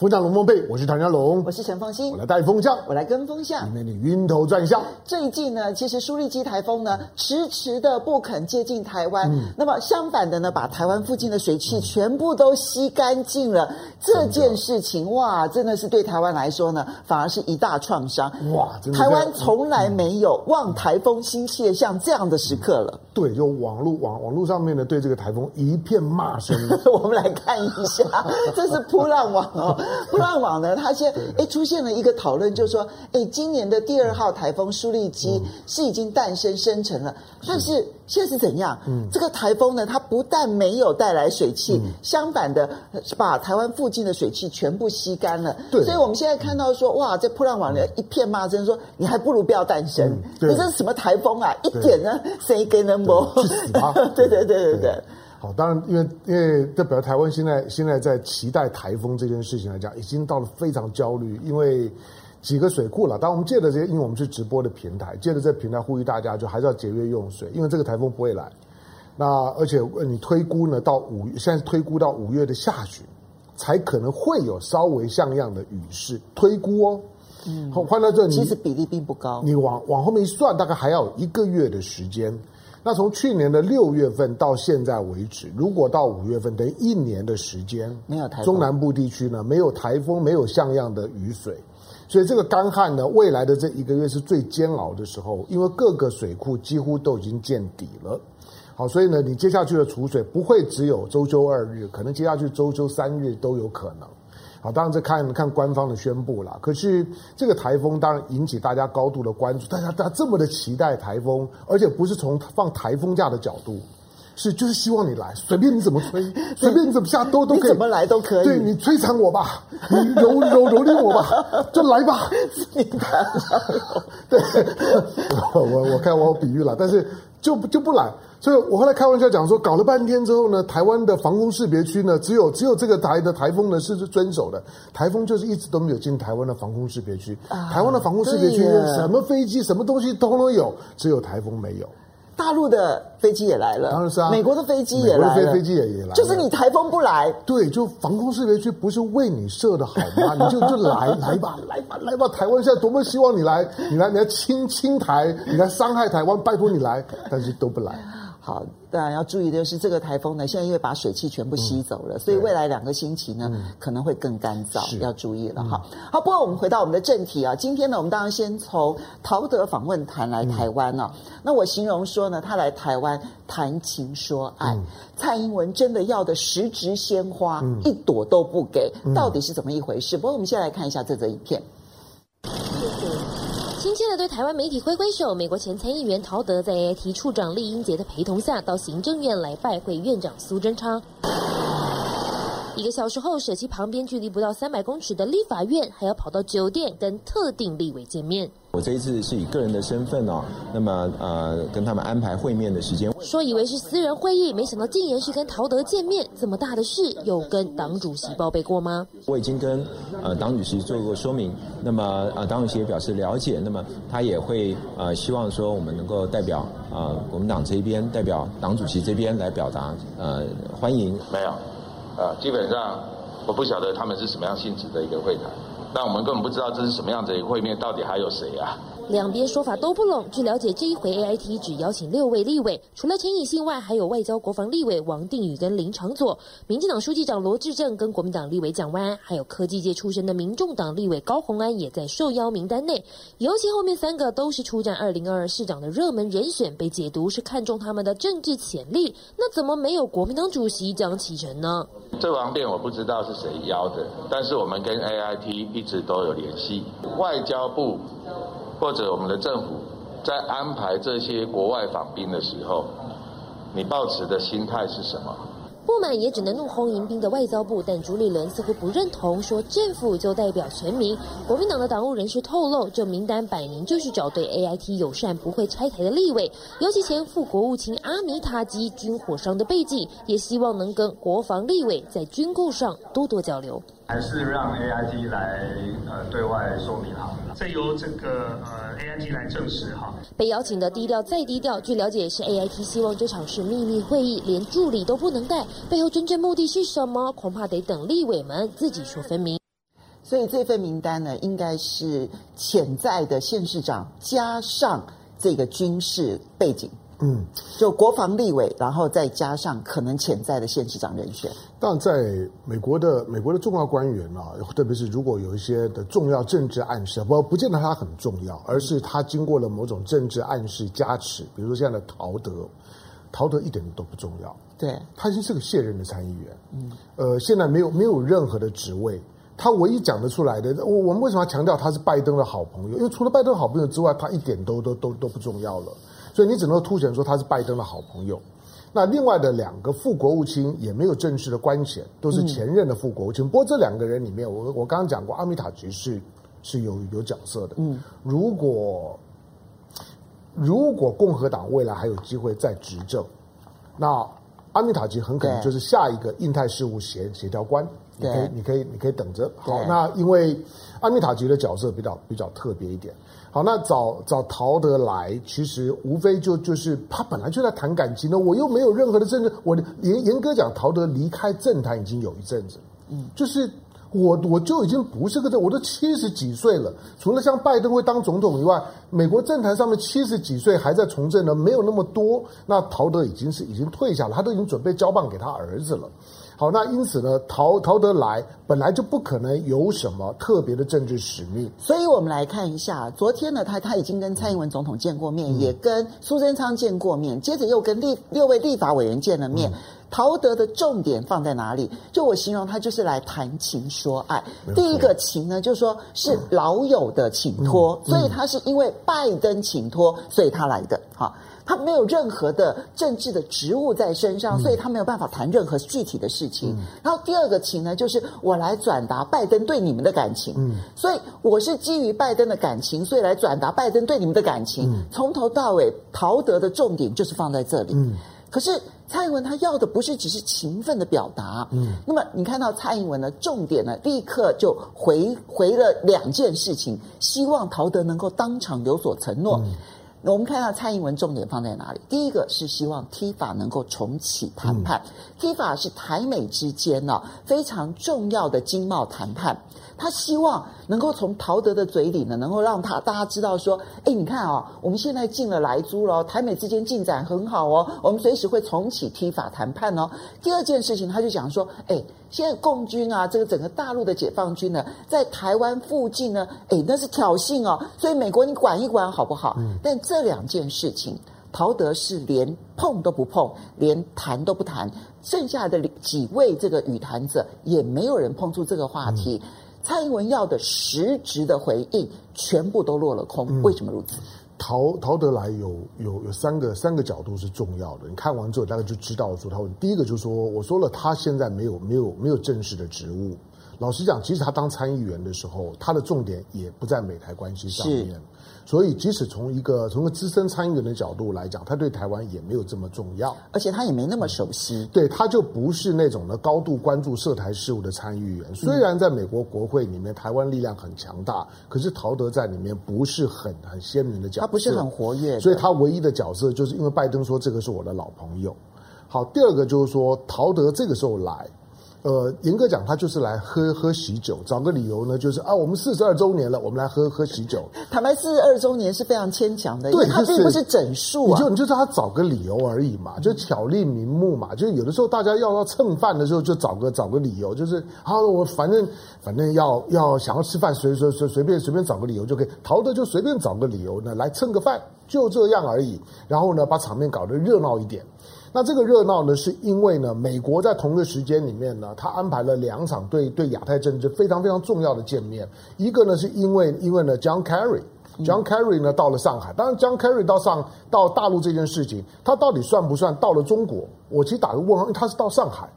风向龙凤配，我是唐家龙，我是陈凤欣，我来带风向，我来跟风向，里面你晕头转向。最近呢，其实舒力基台风呢，迟迟的不肯接近台湾，嗯、那么相反的呢，把台湾附近的水汽全部都吸干净了。嗯、这件事情哇，真的是对台湾来说呢，反而是一大创伤。哇，真的台湾从来没有望台风心切像这样的时刻了。对，就网络网网络上面呢，对这个台风一片骂声。我们来看一下，这是扑浪网哦。噗浪网呢，它现在哎出现了一个讨论，就是说，哎，今年的第二号台风苏力基是已经诞生生成了，但是现在是怎样？嗯，这个台风呢，它不但没有带来水汽，相反的把台湾附近的水汽全部吸干了。对，所以我们现在看到说，哇，这破浪网的一片骂声，说你还不如不要诞生。你这是什么台风啊？一点呢，谁给能摸？去死吧！对对对对对。好，当然，因为因为代表台湾现在现在在期待台风这件事情来讲，已经到了非常焦虑。因为几个水库了，当我们借着这些，因为我们是直播的平台，借着这个平台呼吁大家，就还是要节约用水，因为这个台风不会来。那而且你推估呢，到五月，现在推估到五月的下旬，才可能会有稍微像样的雨势。推估哦，嗯，换到这里，其实比例并不高。你往往后面一算，大概还要一个月的时间。那从去年的六月份到现在为止，如果到五月份，等于一年的时间，没有台风，中南部地区呢，没有台风，没有像样的雨水，所以这个干旱呢，未来的这一个月是最煎熬的时候，因为各个水库几乎都已经见底了。好，所以呢，你接下去的储水不会只有周休二日，可能接下去周休三日都有可能。好，当然这看看官方的宣布啦。可是这个台风当然引起大家高度的关注，大家大家这么的期待台风，而且不是从放台风假的角度，是就是希望你来，随便你怎么吹，随便你怎么下都都可以，怎么来都可以。对，你摧残我吧，你蹂蹂蹂躏我吧，就来吧。对，我我看我比喻了，但是就就不来。所以我后来开玩笑讲说，搞了半天之后呢，台湾的防空识别区呢，只有只有这个台的台风呢是遵守的，台风就是一直都没有进台湾的防空识别区。啊、台湾的防空识别区什么飞机、什么东西都都有，只有台风没有。大陆的飞机也来了，当然是啊，美国的飞机也来了，飞飞机也也来了，就是你台风不来，对，就防空识别区不是为你设的好吗？你就就来来吧，来吧，来吧，台湾现在多么希望你来，你来，你来侵侵台，你来伤害台湾，拜托你来，但是都不来。好，当然要注意的就是这个台风呢，现在因为把水汽全部吸走了，嗯、所以未来两个星期呢、嗯、可能会更干燥，是要注意了哈。嗯、好，不过我们回到我们的正题啊，今天呢，我们当然先从陶德访问团来台湾啊。嗯、那我形容说呢，他来台湾谈情说爱，嗯、蔡英文真的要的十枝鲜花、嗯、一朵都不给，到底是怎么一回事？嗯、不过我们先来看一下这则影片。亲切的对台湾媒体挥挥手。美国前参议员陶德在 AIT 处长厉英杰的陪同下，到行政院来拜会院长苏贞昌。一个小时后，舍弃旁边距离不到三百公尺的立法院，还要跑到酒店跟特定立委见面。我这一次是以个人的身份哦，那么呃跟他们安排会面的时间。说以为是私人会议，没想到竟然是跟陶德见面。这么大的事，有跟党主席报备过吗？我已经跟呃党主席做过说明，那么呃党主席也表示了解，那么他也会呃希望说我们能够代表呃国民党这一边，代表党主席这边来表达呃欢迎。没有。呃，基本上我不晓得他们是什么样性质的一个会谈，但我们根本不知道这是什么样子的一个会面，到底还有谁啊？两边说法都不拢。据了解，这一回 AIT 只邀请六位立委，除了陈以信外，还有外交国防立委王定宇跟林长佐，民进党书记长罗志正跟国民党立委蒋万安，还有科技界出身的民众党立委高虹安也在受邀名单内。尤其后面三个都是出战二零二二市长的热门人选，被解读是看中他们的政治潜力。那怎么没有国民党主席蒋启臣呢？这方面我不知道是谁邀的，但是我们跟 AIT 一直都有联系，外交部。或者我们的政府在安排这些国外访宾的时候，你抱持的心态是什么？不满也只能怒轰迎宾的外交部，但朱立伦似乎不认同，说政府就代表全民。国民党的党务人士透露，这名单摆明就是找对 AIT 友善、不会拆台的立委，尤其前副国务卿阿米塔基军火商的背景，也希望能跟国防立委在军购上多多交流。还是让 AIT 来呃对外说明好？再由这个呃 AIT 来证实哈。被邀请的低调再低调，据了解是 AIT 希望这场是秘密会议，连助理都不能带。背后真正目的是什么？恐怕得等立委们自己说分明。所以这份名单呢，应该是潜在的县市长加上这个军事背景。嗯，就国防立委，然后再加上可能潜在的县市长人选。但在美国的美国的重要官员啊，特别是如果有一些的重要政治暗示，不不见得他很重要，而是他经过了某种政治暗示加持。比如说现在的陶德，陶德一点都不重要，对，他已经是个卸任的参议员。嗯，呃，现在没有没有任何的职位，他唯一讲得出来的，我我们为什么要强调他是拜登的好朋友？因为除了拜登好朋友之外，他一点都都都都不重要了。所以你只能凸显说他是拜登的好朋友。那另外的两个副国务卿也没有正式的官衔，都是前任的副国务卿。嗯、不过这两个人里面，我我刚刚讲过，阿米塔吉是是有有角色的。嗯，如果如果共和党未来还有机会再执政，那阿米塔吉很可能就是下一个印太事务协协调官。你可以你可以你可以等着。好，那因为阿米塔吉的角色比较比较特别一点。好，那找找陶德来，其实无非就就是他本来就在谈感情呢，我又没有任何的政治。我严严格讲，陶德离开政坛已经有一阵子，嗯，就是我我就已经不是个政，我都七十几岁了，除了像拜登会当总统以外，美国政坛上面七十几岁还在从政的没有那么多。那陶德已经是已经退下了，他都已经准备交棒给他儿子了。好，那因此呢，陶陶德来本来就不可能有什么特别的政治使命，所以我们来看一下，昨天呢，他他已经跟蔡英文总统见过面，嗯、也跟苏贞昌见过面，接着又跟立六位立法委员见了面。嗯、陶德的重点放在哪里？就我形容他就是来谈情说爱。嗯、第一个情呢，就是说是老友的请托，嗯、所以他是因为拜登请托，所以他来的。哈。他没有任何的政治的职务在身上，所以他没有办法谈任何具体的事情。嗯、然后第二个情呢，就是我来转达拜登对你们的感情。嗯，所以我是基于拜登的感情，所以来转达拜登对你们的感情。嗯、从头到尾，陶德的重点就是放在这里。嗯，可是蔡英文他要的不是只是勤奋的表达。嗯，那么你看到蔡英文的重点呢，立刻就回回了两件事情，希望陶德能够当场有所承诺。嗯我们看到蔡英文重点放在哪里？第一个是希望 TIFA 能够重启谈判。嗯、TIFA 是台美之间呢非常重要的经贸谈判。他希望能够从陶德的嘴里呢，能够让他大家知道说，哎，你看哦，我们现在进了莱猪了，台美之间进展很好哦，我们随时会重启 TIFA 谈判哦。第二件事情，他就讲说，哎，现在共军啊，这个整个大陆的解放军呢，在台湾附近呢，哎，那是挑衅哦，所以美国你管一管好不好？嗯。但这两件事情，陶德是连碰都不碰，连谈都不谈，剩下的几位这个语谈者也没有人碰触这个话题。嗯蔡英文要的实质的回应，全部都落了空。嗯、为什么如此？陶陶德来有有有三个三个角度是重要的。你看完之后，大概就知道说他问第一个就是说，我说了，他现在没有没有没有正式的职务。老实讲，即使他当参议员的时候，他的重点也不在美台关系上面。所以，即使从一个从个资深参议员的角度来讲，他对台湾也没有这么重要，而且他也没那么熟悉。对，他就不是那种呢高度关注涉台事务的参议员。虽然在美国国会里面，台湾力量很强大，可是陶德在里面不是很很鲜明的角色，他不是很活跃，所以他唯一的角色就是因为拜登说这个是我的老朋友。好，第二个就是说陶德这个时候来。呃，严格讲，他就是来喝喝喜酒，找个理由呢，就是啊，我们四十二周年了，我们来喝喝喜酒。坦白，四十二周年是非常牵强的，对，他并不是整数啊，你就你就让他找个理由而已嘛，就巧立名目嘛，就有的时候大家要要蹭饭的时候，就找个找个理由，就是啊，我反正反正要要想要吃饭，随随随随便随便找个理由就可以，陶德就随便找个理由呢来蹭个饭，就这样而已，然后呢，把场面搞得热闹一点。那这个热闹呢，是因为呢，美国在同个时间里面呢，他安排了两场对对亚太政治非常非常重要的见面。一个呢，是因为因为呢，John Kerry John Kerry 呢到了上海，当然 John Kerry 到上到大陆这件事情，他到底算不算到了中国？我其实打个问号，因为他是到上海。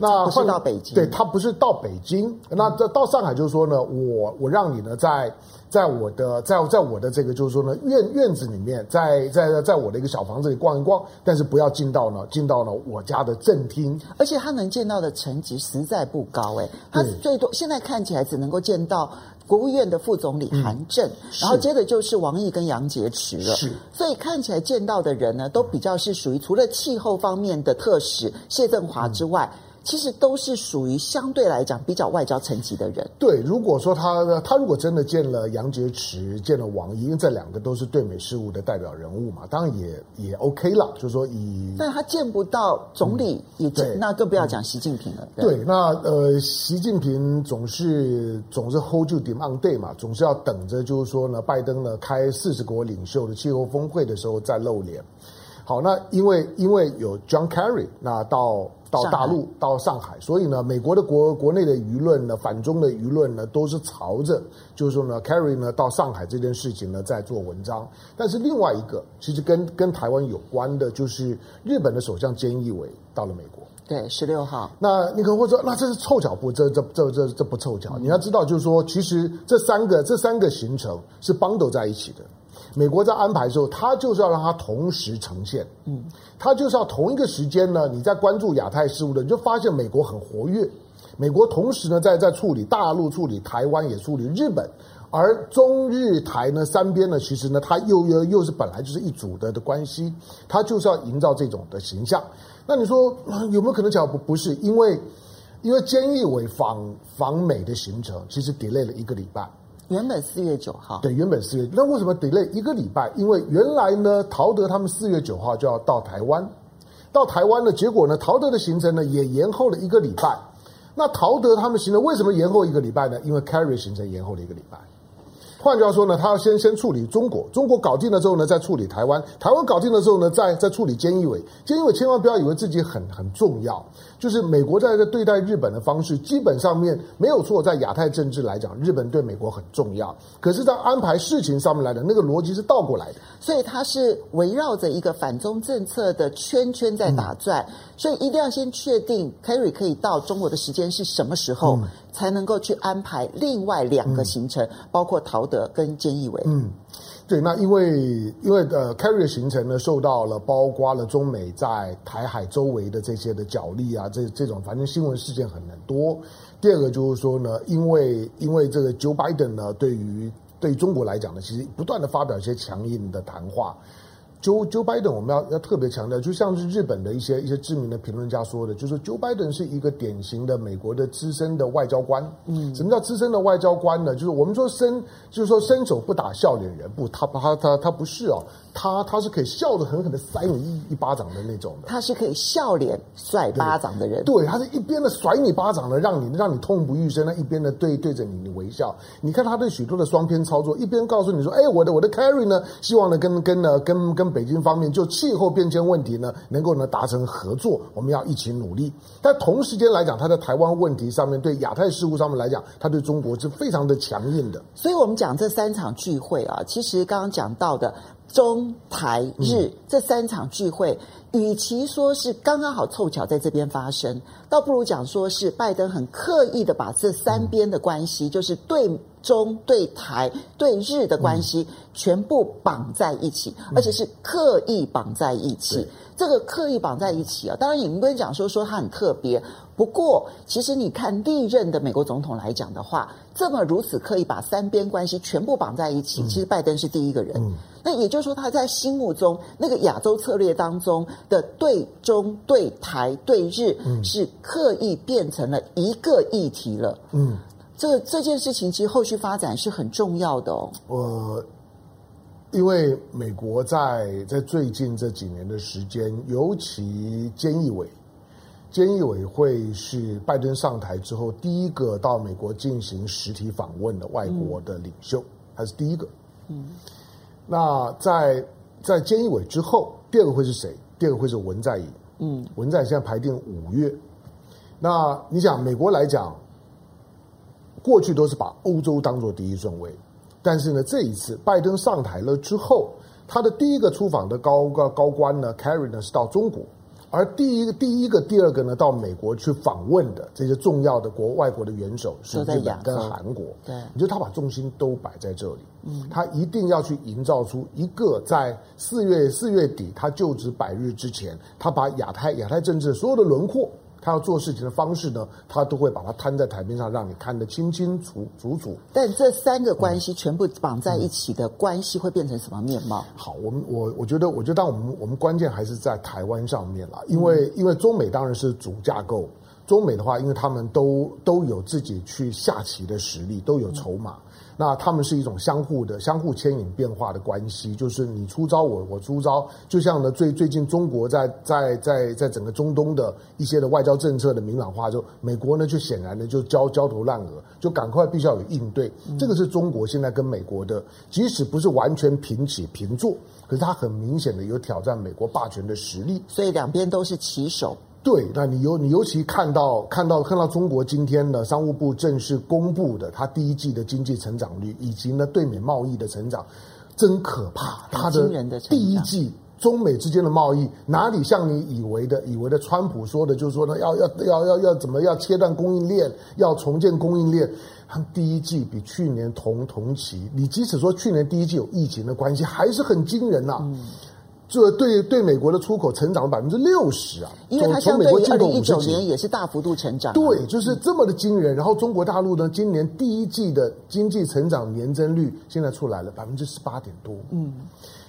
那不是到北京，对，他不是到北京。那这到上海就是说呢，我我让你呢在在我的在在我的这个就是说呢院院子里面，在在在我的一个小房子里逛一逛，但是不要进到呢进到呢我家的正厅。而且他能见到的层级实在不高哎，他最多现在看起来只能够见到国务院的副总理韩正，嗯、然后接着就是王毅跟杨洁篪了。是，所以看起来见到的人呢，都比较是属于除了气候方面的特使谢振华之外。嗯其实都是属于相对来讲比较外交层级的人。对，如果说他他如果真的见了杨洁篪，见了王毅，因为这两个都是对美事务的代表人物嘛，当然也也 OK 了。就是说以，但他见不到总理，也见、嗯、那更不要讲习近平了。对，对，那呃，习近平总是总是 hold 住 demand day 嘛，总是要等着，就是说呢，拜登呢开四十国领袖的气候峰会的时候再露脸。好，那因为因为有 John Kerry，那到。到大陆，到上海，所以呢，美国的国国内的舆论呢，反中的舆论呢，都是朝着，就是说呢，Kerry 呢到上海这件事情呢，在做文章。但是另外一个，其实跟跟台湾有关的，就是日本的首相菅义伟到了美国。对，十六号。那你可能会说，那这是凑巧不？这这这这这不凑巧。你要知道，就是说，其实这三个这三个行程是 bundle 在一起的。美国在安排的时候，他就是要让它同时呈现，嗯，他就是要同一个时间呢，你在关注亚太事务的，你就发现美国很活跃。美国同时呢，在在处理大陆、处理台湾，也处理日本，而中日台呢三边呢，其实呢，它又又又是本来就是一组的的关系，他就是要营造这种的形象。那你说有没有可能讲不不是？因为因为菅义伟访访美的行程其实 delay 了一个礼拜。原本四月九号，对，原本四月，那为什么 delay 一个礼拜？因为原来呢，陶德他们四月九号就要到台湾，到台湾呢，结果呢，陶德的行程呢也延后了一个礼拜。那陶德他们行程为什么延后一个礼拜呢？因为 carry 行程延后了一个礼拜。换句话说呢，他要先先处理中国，中国搞定了之后呢，再处理台湾，台湾搞定了之后呢，再再处理菅义伟。菅义伟千万不要以为自己很很重要，就是美国在这对待日本的方式，基本上面没有错。在亚太政治来讲，日本对美国很重要，可是，在安排事情上面来讲，那个逻辑是倒过来的。所以他是围绕着一个反中政策的圈圈在打转，嗯、所以一定要先确定 Kerry 可以到中国的时间是什么时候。嗯才能够去安排另外两个行程，嗯、包括陶德跟菅义伟。嗯，对，那因为因为呃，Carry 的行程呢，受到了包括了中美在台海周围的这些的角力啊，这这种反正新闻事件很很多。第二个就是说呢，因为因为这个 Joe Biden 呢，对于对于中国来讲呢，其实不断的发表一些强硬的谈话。Joe Joe Biden，我们要要特别强调，就像是日本的一些一些知名的评论家说的，就是 Joe Biden 是一个典型的美国的资深的外交官。嗯，什么叫资深的外交官呢？就是我们说伸，就是说伸手不打笑脸人，不，他他他他不是哦，他他是可以笑得狠狠的塞你一一巴掌的那种的。他是可以笑脸甩巴掌的人。对，他是一边的甩你巴掌的，让你让你痛不欲生，那一边的对对着你你微笑。你看他对许多的双边操作，一边告诉你说，哎，我的我的 carry 呢，希望呢跟跟呢跟跟。跟北京方面就气候变迁问题呢，能够呢达成合作，我们要一起努力。但同时间来讲，他在台湾问题上面，对亚太事务上面来讲，他对中国是非常的强硬的。所以，我们讲这三场聚会啊，其实刚刚讲到的中台日、嗯、这三场聚会，与其说是刚刚好凑巧在这边发生，倒不如讲说是拜登很刻意的把这三边的关系，嗯、就是对。中对台对日的关系全部绑在一起，嗯、而且是刻意绑在一起。嗯、这个刻意绑在一起啊，当然也不能讲说说它很特别。不过，其实你看历任的美国总统来讲的话，这么如此刻意把三边关系全部绑在一起，嗯、其实拜登是第一个人。嗯、那也就是说，他在心目中那个亚洲策略当中的对中对台对日，是刻意变成了一个议题了。嗯。这这件事情其实后续发展是很重要的哦。呃，因为美国在在最近这几年的时间，尤其菅义伟，菅义伟会是拜登上台之后第一个到美国进行实体访问的外国的领袖，他、是第一个。嗯。那在在菅义伟之后，第二个会是谁？第二个会是文在寅。嗯。文在寅现在排定五月。那你想，美国来讲。过去都是把欧洲当做第一顺位，但是呢，这一次拜登上台了之后，他的第一个出访的高高高官呢，Carry 呢是到中国。而第一个、第一个、第二个呢，到美国去访问的这些重要的国外国的元首是日本跟韩国。对，你觉得他把重心都摆在这里，嗯，他一定要去营造出一个在四月四月底他就职百日之前，他把亚太亚太政治所有的轮廓。他要做事情的方式呢，他都会把它摊在台面上，让你看得清清楚楚楚。但这三个关系全部绑在一起的关系会变成什么面貌？嗯、好，我们我我觉得，我觉得，当我们我们关键还是在台湾上面啦，因为因为中美当然是主架构，中美的话，因为他们都都有自己去下棋的实力，都有筹码。嗯那他们是一种相互的、相互牵引变化的关系，就是你出招我，我我出招。就像呢，最最近中国在在在在整个中东的一些的外交政策的明朗化，就美国呢就显然呢就焦焦头烂额，就赶快必须要有应对。这个是中国现在跟美国的，即使不是完全平起平坐，可是它很明显的有挑战美国霸权的实力。所以两边都是棋手。对，那你尤你尤其看到看到看到中国今天的商务部正式公布的它第一季的经济成长率，以及呢对美贸易的成长，真可怕！它的第一季中美之间的贸易哪里像你以为的以为的川普说的，就是说呢要要要要要怎么要切断供应链，要重建供应链，它第一季比去年同同期，你即使说去年第一季有疫情的关系，还是很惊人呐、啊。嗯这对对美国的出口成长了百分之六十啊！因为它相对于二零一九年也是大幅度成长。对，就是这么的惊人。然后中国大陆呢，今年第一季的经济成长年增率现在出来了百分之十八点多。嗯。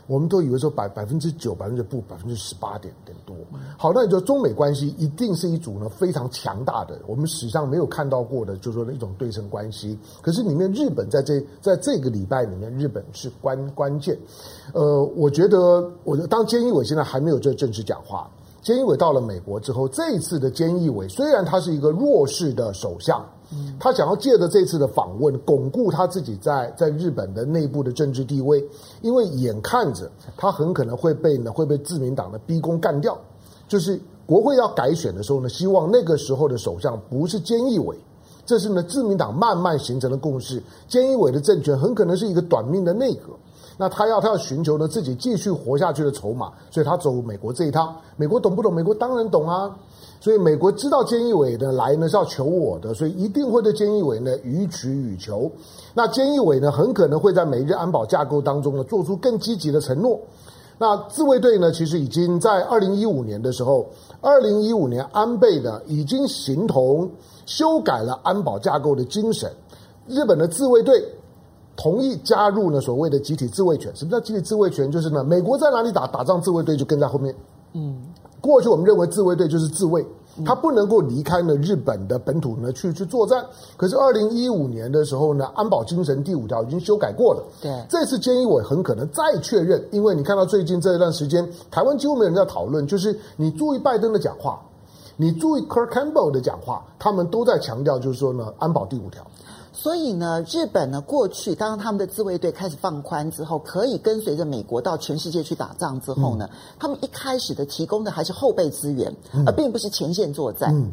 我们都以为说百百分之九、百分之不、百分之十八点点多。好，那你说中美关系一定是一组呢非常强大的，我们史上没有看到过的，就是说的一种对称关系。可是里面日本在这在这个礼拜里面，日本是关关键。呃，我觉得，我当菅义伟现在还没有这正式讲话。菅义伟到了美国之后，这一次的菅义伟虽然他是一个弱势的首相。他想要借着这次的访问，巩固他自己在在日本的内部的政治地位，因为眼看着他很可能会被呢会被自民党的逼宫干掉，就是国会要改选的时候呢，希望那个时候的首相不是菅义伟，这是呢自民党慢慢形成的共识。菅义伟的政权很可能是一个短命的内阁，那他要他要寻求呢自己继续活下去的筹码，所以他走美国这一趟。美国懂不懂？美国当然懂啊。所以美国知道菅义伟的来呢是要求我的，所以一定会对菅义伟呢予取予求。那菅义伟呢很可能会在美日安保架构当中呢做出更积极的承诺。那自卫队呢其实已经在二零一五年的时候，二零一五年安倍呢已经形同修改了安保架构的精神。日本的自卫队同意加入呢所谓的集体自卫权。什么叫集体自卫权？就是呢美国在哪里打打仗，自卫队就跟在后面。嗯。过去我们认为自卫队就是自卫，他不能够离开呢日本的本土呢去去作战。可是二零一五年的时候呢，安保精神第五条已经修改过了。对，这次菅义伟很可能再确认，因为你看到最近这一段时间，台湾几乎没有人在讨论，就是你注意拜登的讲话，你注意 Kurt Campbell 的讲话，他们都在强调，就是说呢，安保第五条。所以呢，日本呢，过去当他们的自卫队开始放宽之后，可以跟随着美国到全世界去打仗之后呢，嗯、他们一开始的提供的还是后备资源，嗯、而并不是前线作战。嗯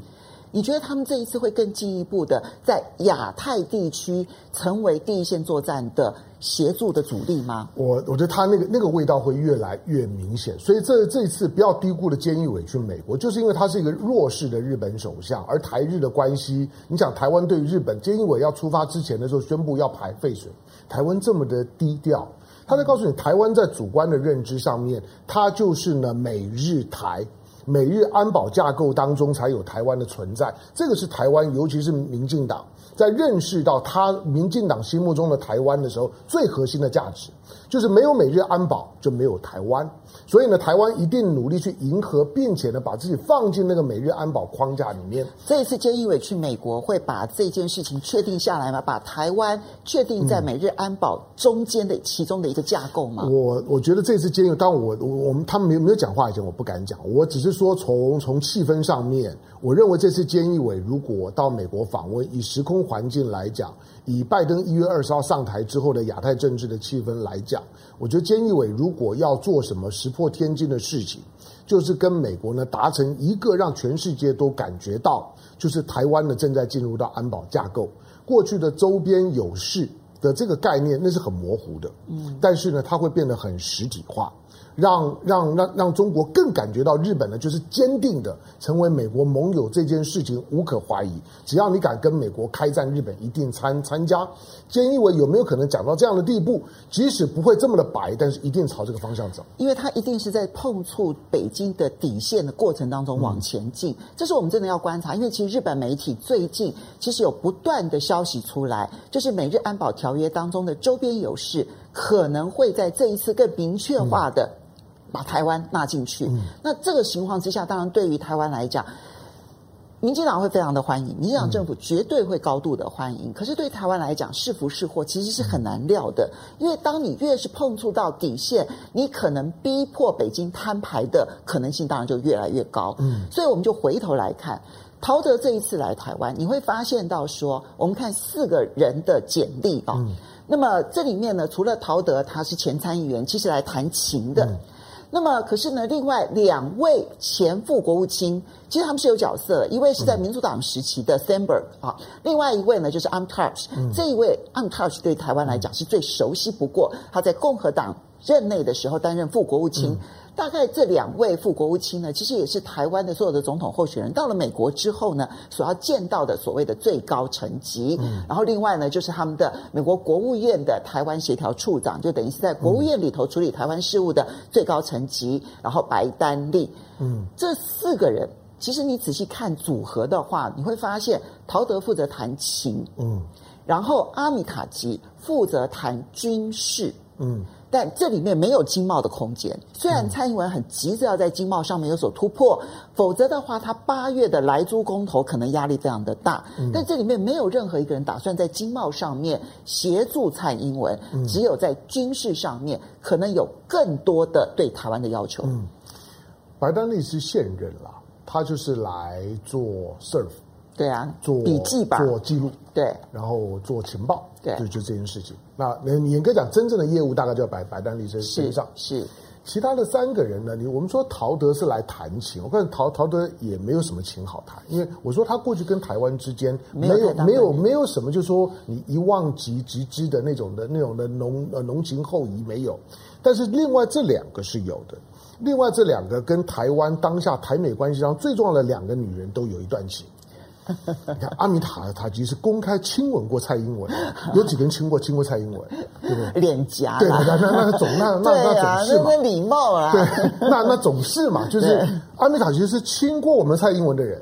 你觉得他们这一次会更进一步的在亚太地区成为第一线作战的协助的主力吗？我我觉得他那个那个味道会越来越明显，所以这这一次不要低估了菅义伟去美国，就是因为他是一个弱势的日本首相，而台日的关系，你想台湾对日本，菅义伟要出发之前的时候宣布要排废水，台湾这么的低调，他在告诉你，台湾在主观的认知上面，他就是呢美日台。美日安保架构当中才有台湾的存在，这个是台湾，尤其是民进党在认识到他民进党心目中的台湾的时候，最核心的价值。就是没有美日安保就没有台湾。所以呢，台湾一定努力去迎合，并且呢，把自己放进那个美日安保框架里面。这一次菅义伟去美国，会把这件事情确定下来吗？把台湾确定在美日安保中间的其中的一个架构吗？嗯、我我觉得这次菅义伟，当我我我们他们没有没有讲话以前，我不敢讲。我只是说从从气氛上面，我认为这次菅义伟如果到美国访问，以时空环境来讲，以拜登一月二十号上台之后的亚太政治的气氛来讲，我觉得菅义伟如果要做什么石破天惊的事情，就是跟美国呢达成一个让全世界都感觉到，就是台湾呢正在进入到安保架构，过去的周边有事的这个概念，那是很模糊的。嗯，但是呢，它会变得很实体化。让让让让中国更感觉到日本呢，就是坚定的成为美国盟友这件事情无可怀疑。只要你敢跟美国开战，日本一定参参加。菅义伟有没有可能讲到这样的地步？即使不会这么的白，但是一定朝这个方向走。因为他一定是在碰触北京的底线的过程当中往前进。嗯、这是我们真的要观察。因为其实日本媒体最近其实有不断的消息出来，就是美日安保条约当中的周边有事可能会在这一次更明确化的。嗯把台湾纳进去，嗯、那这个情况之下，当然对于台湾来讲，民进党会非常的欢迎，民进党政府绝对会高度的欢迎。嗯、可是对台湾来讲，是福是祸，其实是很难料的。因为当你越是碰触到底线，你可能逼迫北京摊牌的可能性，当然就越来越高。嗯，所以我们就回头来看，陶德这一次来台湾，你会发现到说，我们看四个人的简历啊，嗯、那么这里面呢，除了陶德他是前参议员，其实来谈情的。嗯那么，可是呢，另外两位前副国务卿，其实他们是有角色的。一位是在民主党时期的 Sandberg 啊，另外一位呢就是 Amtouch，、嗯。这一位 Untouch 对台湾来讲是最熟悉不过，他在共和党任内的时候担任副国务卿。大概这两位副国务卿呢，其实也是台湾的所有的总统候选人到了美国之后呢，所要见到的所谓的最高层级。嗯、然后另外呢，就是他们的美国国务院的台湾协调处长，就等于是在国务院里头处理台湾事务的最高层级。嗯、然后白丹利，嗯，这四个人，其实你仔细看组合的话，你会发现陶德负责谈情，嗯，然后阿米塔吉负责谈军事，嗯。但这里面没有经贸的空间。虽然蔡英文很急着要在经贸上面有所突破，嗯、否则的话，他八月的莱猪公投可能压力非常的大。嗯、但这里面没有任何一个人打算在经贸上面协助蔡英文，嗯、只有在军事上面可能有更多的对台湾的要求。嗯，白丹利是现任啦，他就是来做 serve。对啊，做笔记吧，做记录，对，然后做情报，对，就就这件事情。那严格讲，真正的业务大概就要摆白丹利身身上。是，是其他的三个人呢？你我们说陶德是来谈情，我看陶陶德也没有什么情好谈，因为我说他过去跟台湾之间没有没有没有，没有什么，就是说你一望即即知的那种的那种的浓呃浓情厚谊没有。但是另外这两个是有的，另外这两个跟台湾当下台美关系上最重要的两个女人都有一段情。你 看阿米塔塔吉是公开亲吻过蔡英文，有几个人亲过亲过蔡英文，对不对？脸颊，对，那那那总那那那总是嘛，那礼貌啊，对，那那总是嘛，就是阿米塔吉是亲过我们蔡英文的人，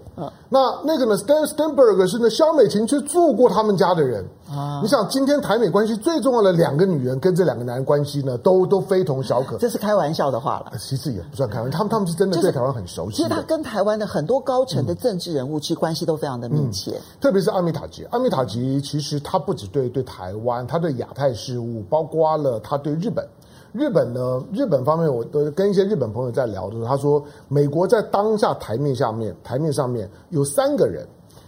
那那个呢，Stan Stanberg 是呢，萧美琴去住过他们家的人。啊！你想，今天台美关系最重要的两个女人跟这两个男人关系呢，都都非同小可。这是开玩笑的话了，其实也不算开玩笑，他们他们是真的对台湾很熟悉。其实他跟台湾的很多高层的政治人物其实关系都非常的密切，嗯、特别是阿米塔吉。阿米塔吉其实他不只对对台湾，他对亚太事务，包括了他对日本。日本呢，日本方面，我都跟一些日本朋友在聊的时候，他说，美国在当下台面下面，台面上面有三个人。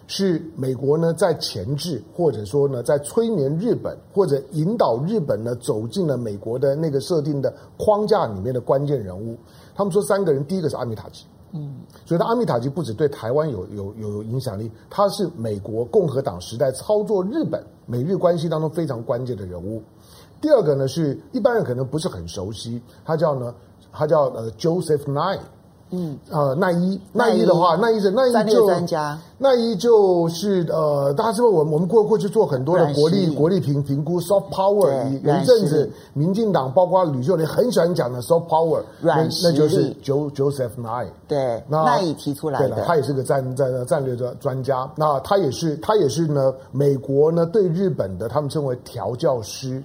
是美国呢，在前置或者说呢，在催眠日本，或者引导日本呢走进了美国的那个设定的框架里面的关键人物。他们说三个人，第一个是阿米塔吉，嗯，所以他阿米塔吉不止对台湾有有有影响力，他是美国共和党时代操作日本美日关系当中非常关键的人物。第二个呢，是一般人可能不是很熟悉，他叫呢，他叫呃 Joseph Nye。嗯，呃，奈伊，奈伊的话，奈伊是奈伊就奈伊就是呃，大家知道我我们过过去做很多的国力国力评评估，soft power，有一阵子民进党包括吕秀莲很喜欢讲的 soft power，那那就是 Joseph Nye，对，奈伊提出来的，对了，他也是个战战战略的专家，那他也是他也是呢，美国呢对日本的他们称为调教师。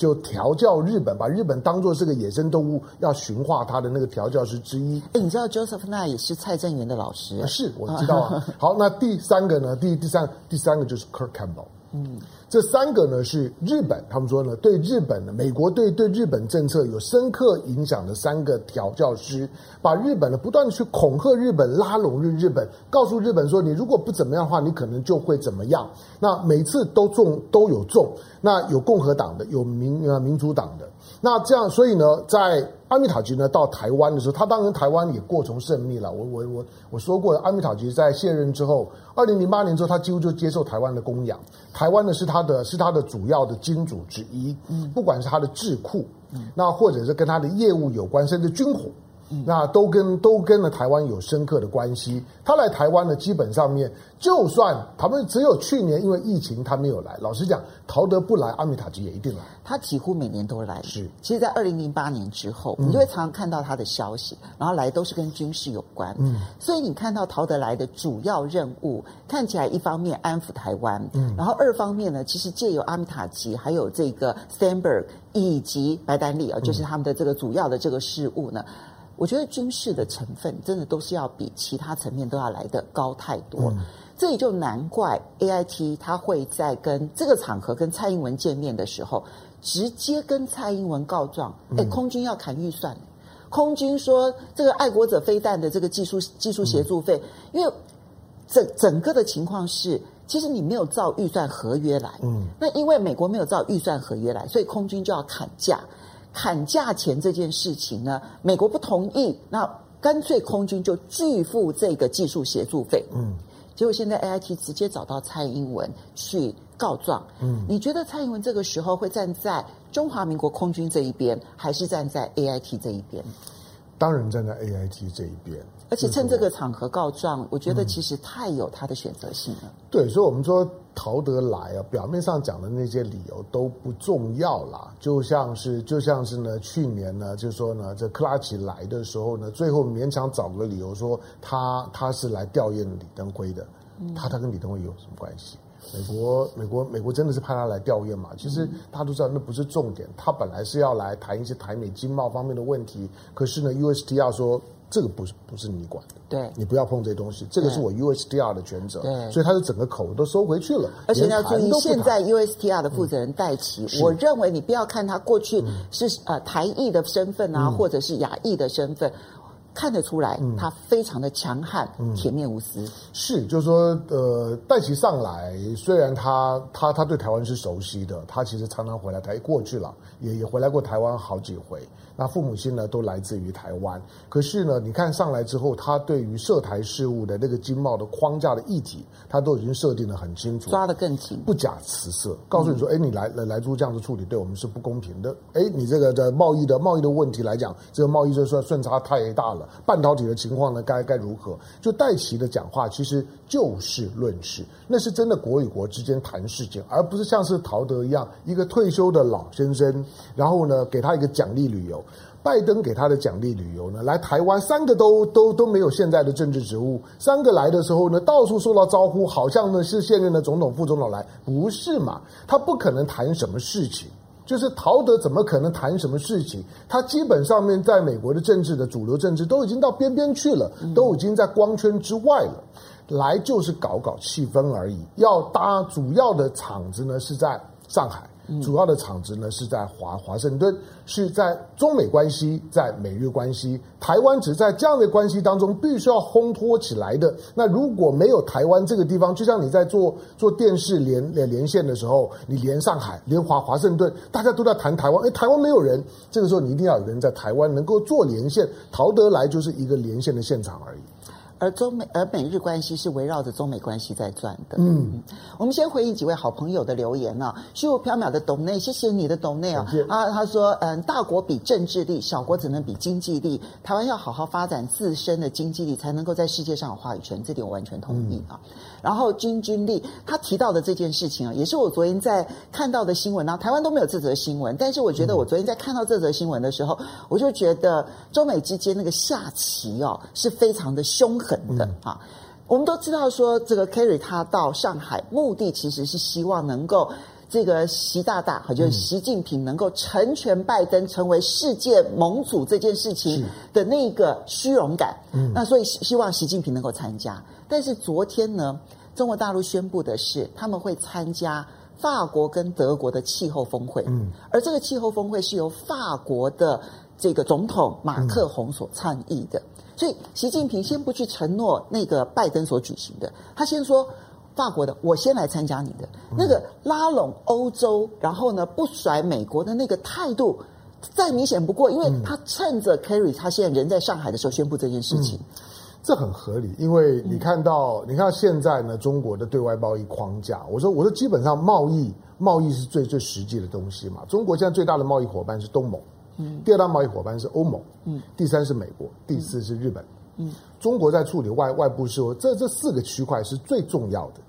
就调教日本，把日本当作是个野生动物，要驯化它的那个调教师之一。哎，你知道 Joseph Nye 也是蔡正元的老师？是，我知道啊。好，那第三个呢？第第三第三个就是 Kirk Campbell。嗯。这三个呢是日本，他们说呢对日本的美国对对日本政策有深刻影响的三个调教师，把日本呢不断的去恐吓日本，拉拢日日本，告诉日本说你如果不怎么样的话，你可能就会怎么样。那每次都中都有中，那有共和党的，有民呃民主党的，那这样所以呢在阿米塔吉呢到台湾的时候，他当然台湾也过从甚密了。我我我我说过，阿米塔吉在卸任之后，二零零八年之后，他几乎就接受台湾的供养。台湾呢是他的是他的主要的金主之一，不管是他的智库，嗯，那或者是跟他的业务有关，甚至军火。那都跟都跟了台湾有深刻的关系。他来台湾呢，基本上面就算他们只有去年因为疫情他没有来。老实讲，陶德不来，阿米塔吉也一定来。他几乎每年都来。是，其实，在二零零八年之后，你就会常常看到他的消息，嗯、然后来都是跟军事有关。嗯，所以你看到陶德来的主要任务，看起来一方面安抚台湾，嗯，然后二方面呢，其实借由阿米塔吉还有这个 Steinberg 以及白丹利啊，就是他们的这个主要的这个事务呢。嗯我觉得军事的成分真的都是要比其他层面都要来得高太多，嗯、这也就难怪 AIT 他会在跟这个场合跟蔡英文见面的时候，直接跟蔡英文告状，哎、嗯，空军要砍预算，空军说这个爱国者飞弹的这个技术技术协助费，嗯、因为整整个的情况是，其实你没有照预算合约来，嗯，那因为美国没有照预算合约来，所以空军就要砍价。砍价钱这件事情呢，美国不同意，那干脆空军就拒付这个技术协助费。嗯，结果现在 AIT 直接找到蔡英文去告状。嗯，你觉得蔡英文这个时候会站在中华民国空军这一边，还是站在 AIT 这一边？当然站在 AIT 这一边。而且趁这个场合告状，我觉得其实太有他的选择性了。对，所以我们说。陶德来啊，表面上讲的那些理由都不重要啦，就像是就像是呢，去年呢，就说呢，这克拉奇来的时候呢，最后勉强找个理由说他他是来吊唁李登辉的，他他跟李登辉有什么关系？美国美国美国真的是派他来吊唁嘛？其实大家都知道那不是重点，他本来是要来谈一些台美经贸方面的问题，可是呢，USTR 说。这个不是不是你管的，对，你不要碰这些东西，这个是我 USDR 的权责，对，所以他的整个口都收回去了。而且要注意，现在 USDR 的负责人戴奇，嗯、我认为你不要看他过去是呃台裔的身份啊，嗯、或者是亚裔的身份，看得出来他非常的强悍、嗯、铁面无私。是，就是说，呃，戴奇上来，虽然他他他对台湾是熟悉的，他其实常常回来台过去了，也也回来过台湾好几回。那父母亲呢，都来自于台湾。可是呢，你看上来之后，他对于涉台事务的那个经贸的框架的议题，他都已经设定得很清楚，抓得更紧，不假辞色，告诉你说：“哎、嗯，你来来来做这样的处理，对我们是不公平的。哎，你这个的贸易的贸易的问题来讲，这个贸易就算顺差太大了。半导体的情况呢，该该如何？就戴琪的讲话，其实就事论事，那是真的国与国之间谈事情，而不是像是陶德一样一个退休的老先生，然后呢，给他一个奖励旅游。”拜登给他的奖励旅游呢，来台湾三个都都都没有现在的政治职务，三个来的时候呢，到处受到招呼，好像呢是现任的总统、副总统来，不是嘛？他不可能谈什么事情，就是陶德怎么可能谈什么事情？他基本上面在美国的政治的主流政治都已经到边边去了，都已经在光圈之外了，来就是搞搞气氛而已。要搭主要的场子呢是在上海。主要的场子呢是在华华盛顿，是在中美关系，在美日关系，台湾只在这样的关系当中必须要烘托起来的。那如果没有台湾这个地方，就像你在做做电视连连连线的时候，你连上海，连华华盛顿，大家都在谈台湾，哎，台湾没有人，这个时候你一定要有人在台湾能够做连线，陶德来就是一个连线的现场而已。而中美而美日关系是围绕着中美关系在转的。嗯，我们先回应几位好朋友的留言啊，虚无缥缈的董内，谢谢你的董内啊。啊，他说，嗯，大国比政治力，小国只能比经济力。台湾要好好发展自身的经济力，才能够在世界上有话语权。这点我完全同意啊。嗯、然后军军力，他提到的这件事情啊，也是我昨天在看到的新闻啊。台湾都没有这则新闻，但是我觉得我昨天在看到这则新闻的时候，我就觉得中美之间那个下棋哦，是非常的凶狠。的啊，我们都知道说，这个 Kerry 他到上海目的其实是希望能够这个习大大，就是习近平能够成全拜登成为世界盟主这件事情的那个虚荣感。嗯，那所以希望习近平能够参加。但是昨天呢，中国大陆宣布的是他们会参加法国跟德国的气候峰会。嗯，而这个气候峰会是由法国的这个总统马克宏所倡议的。所以，习近平先不去承诺那个拜登所举行的，他先说法国的，我先来参加你的那个拉拢欧洲，然后呢不甩美国的那个态度，再明显不过，因为他趁着 Kerry 他现在人在上海的时候宣布这件事情。嗯这很合理，因为你看到，嗯、你看到现在呢，中国的对外贸易框架，我说，我说基本上贸易，贸易是最最实际的东西嘛。中国现在最大的贸易伙伴是东盟，嗯，第二大贸易伙伴是欧盟，嗯，第三是美国，第四是日本，嗯，中国在处理外外部事务，这这四个区块是最重要的。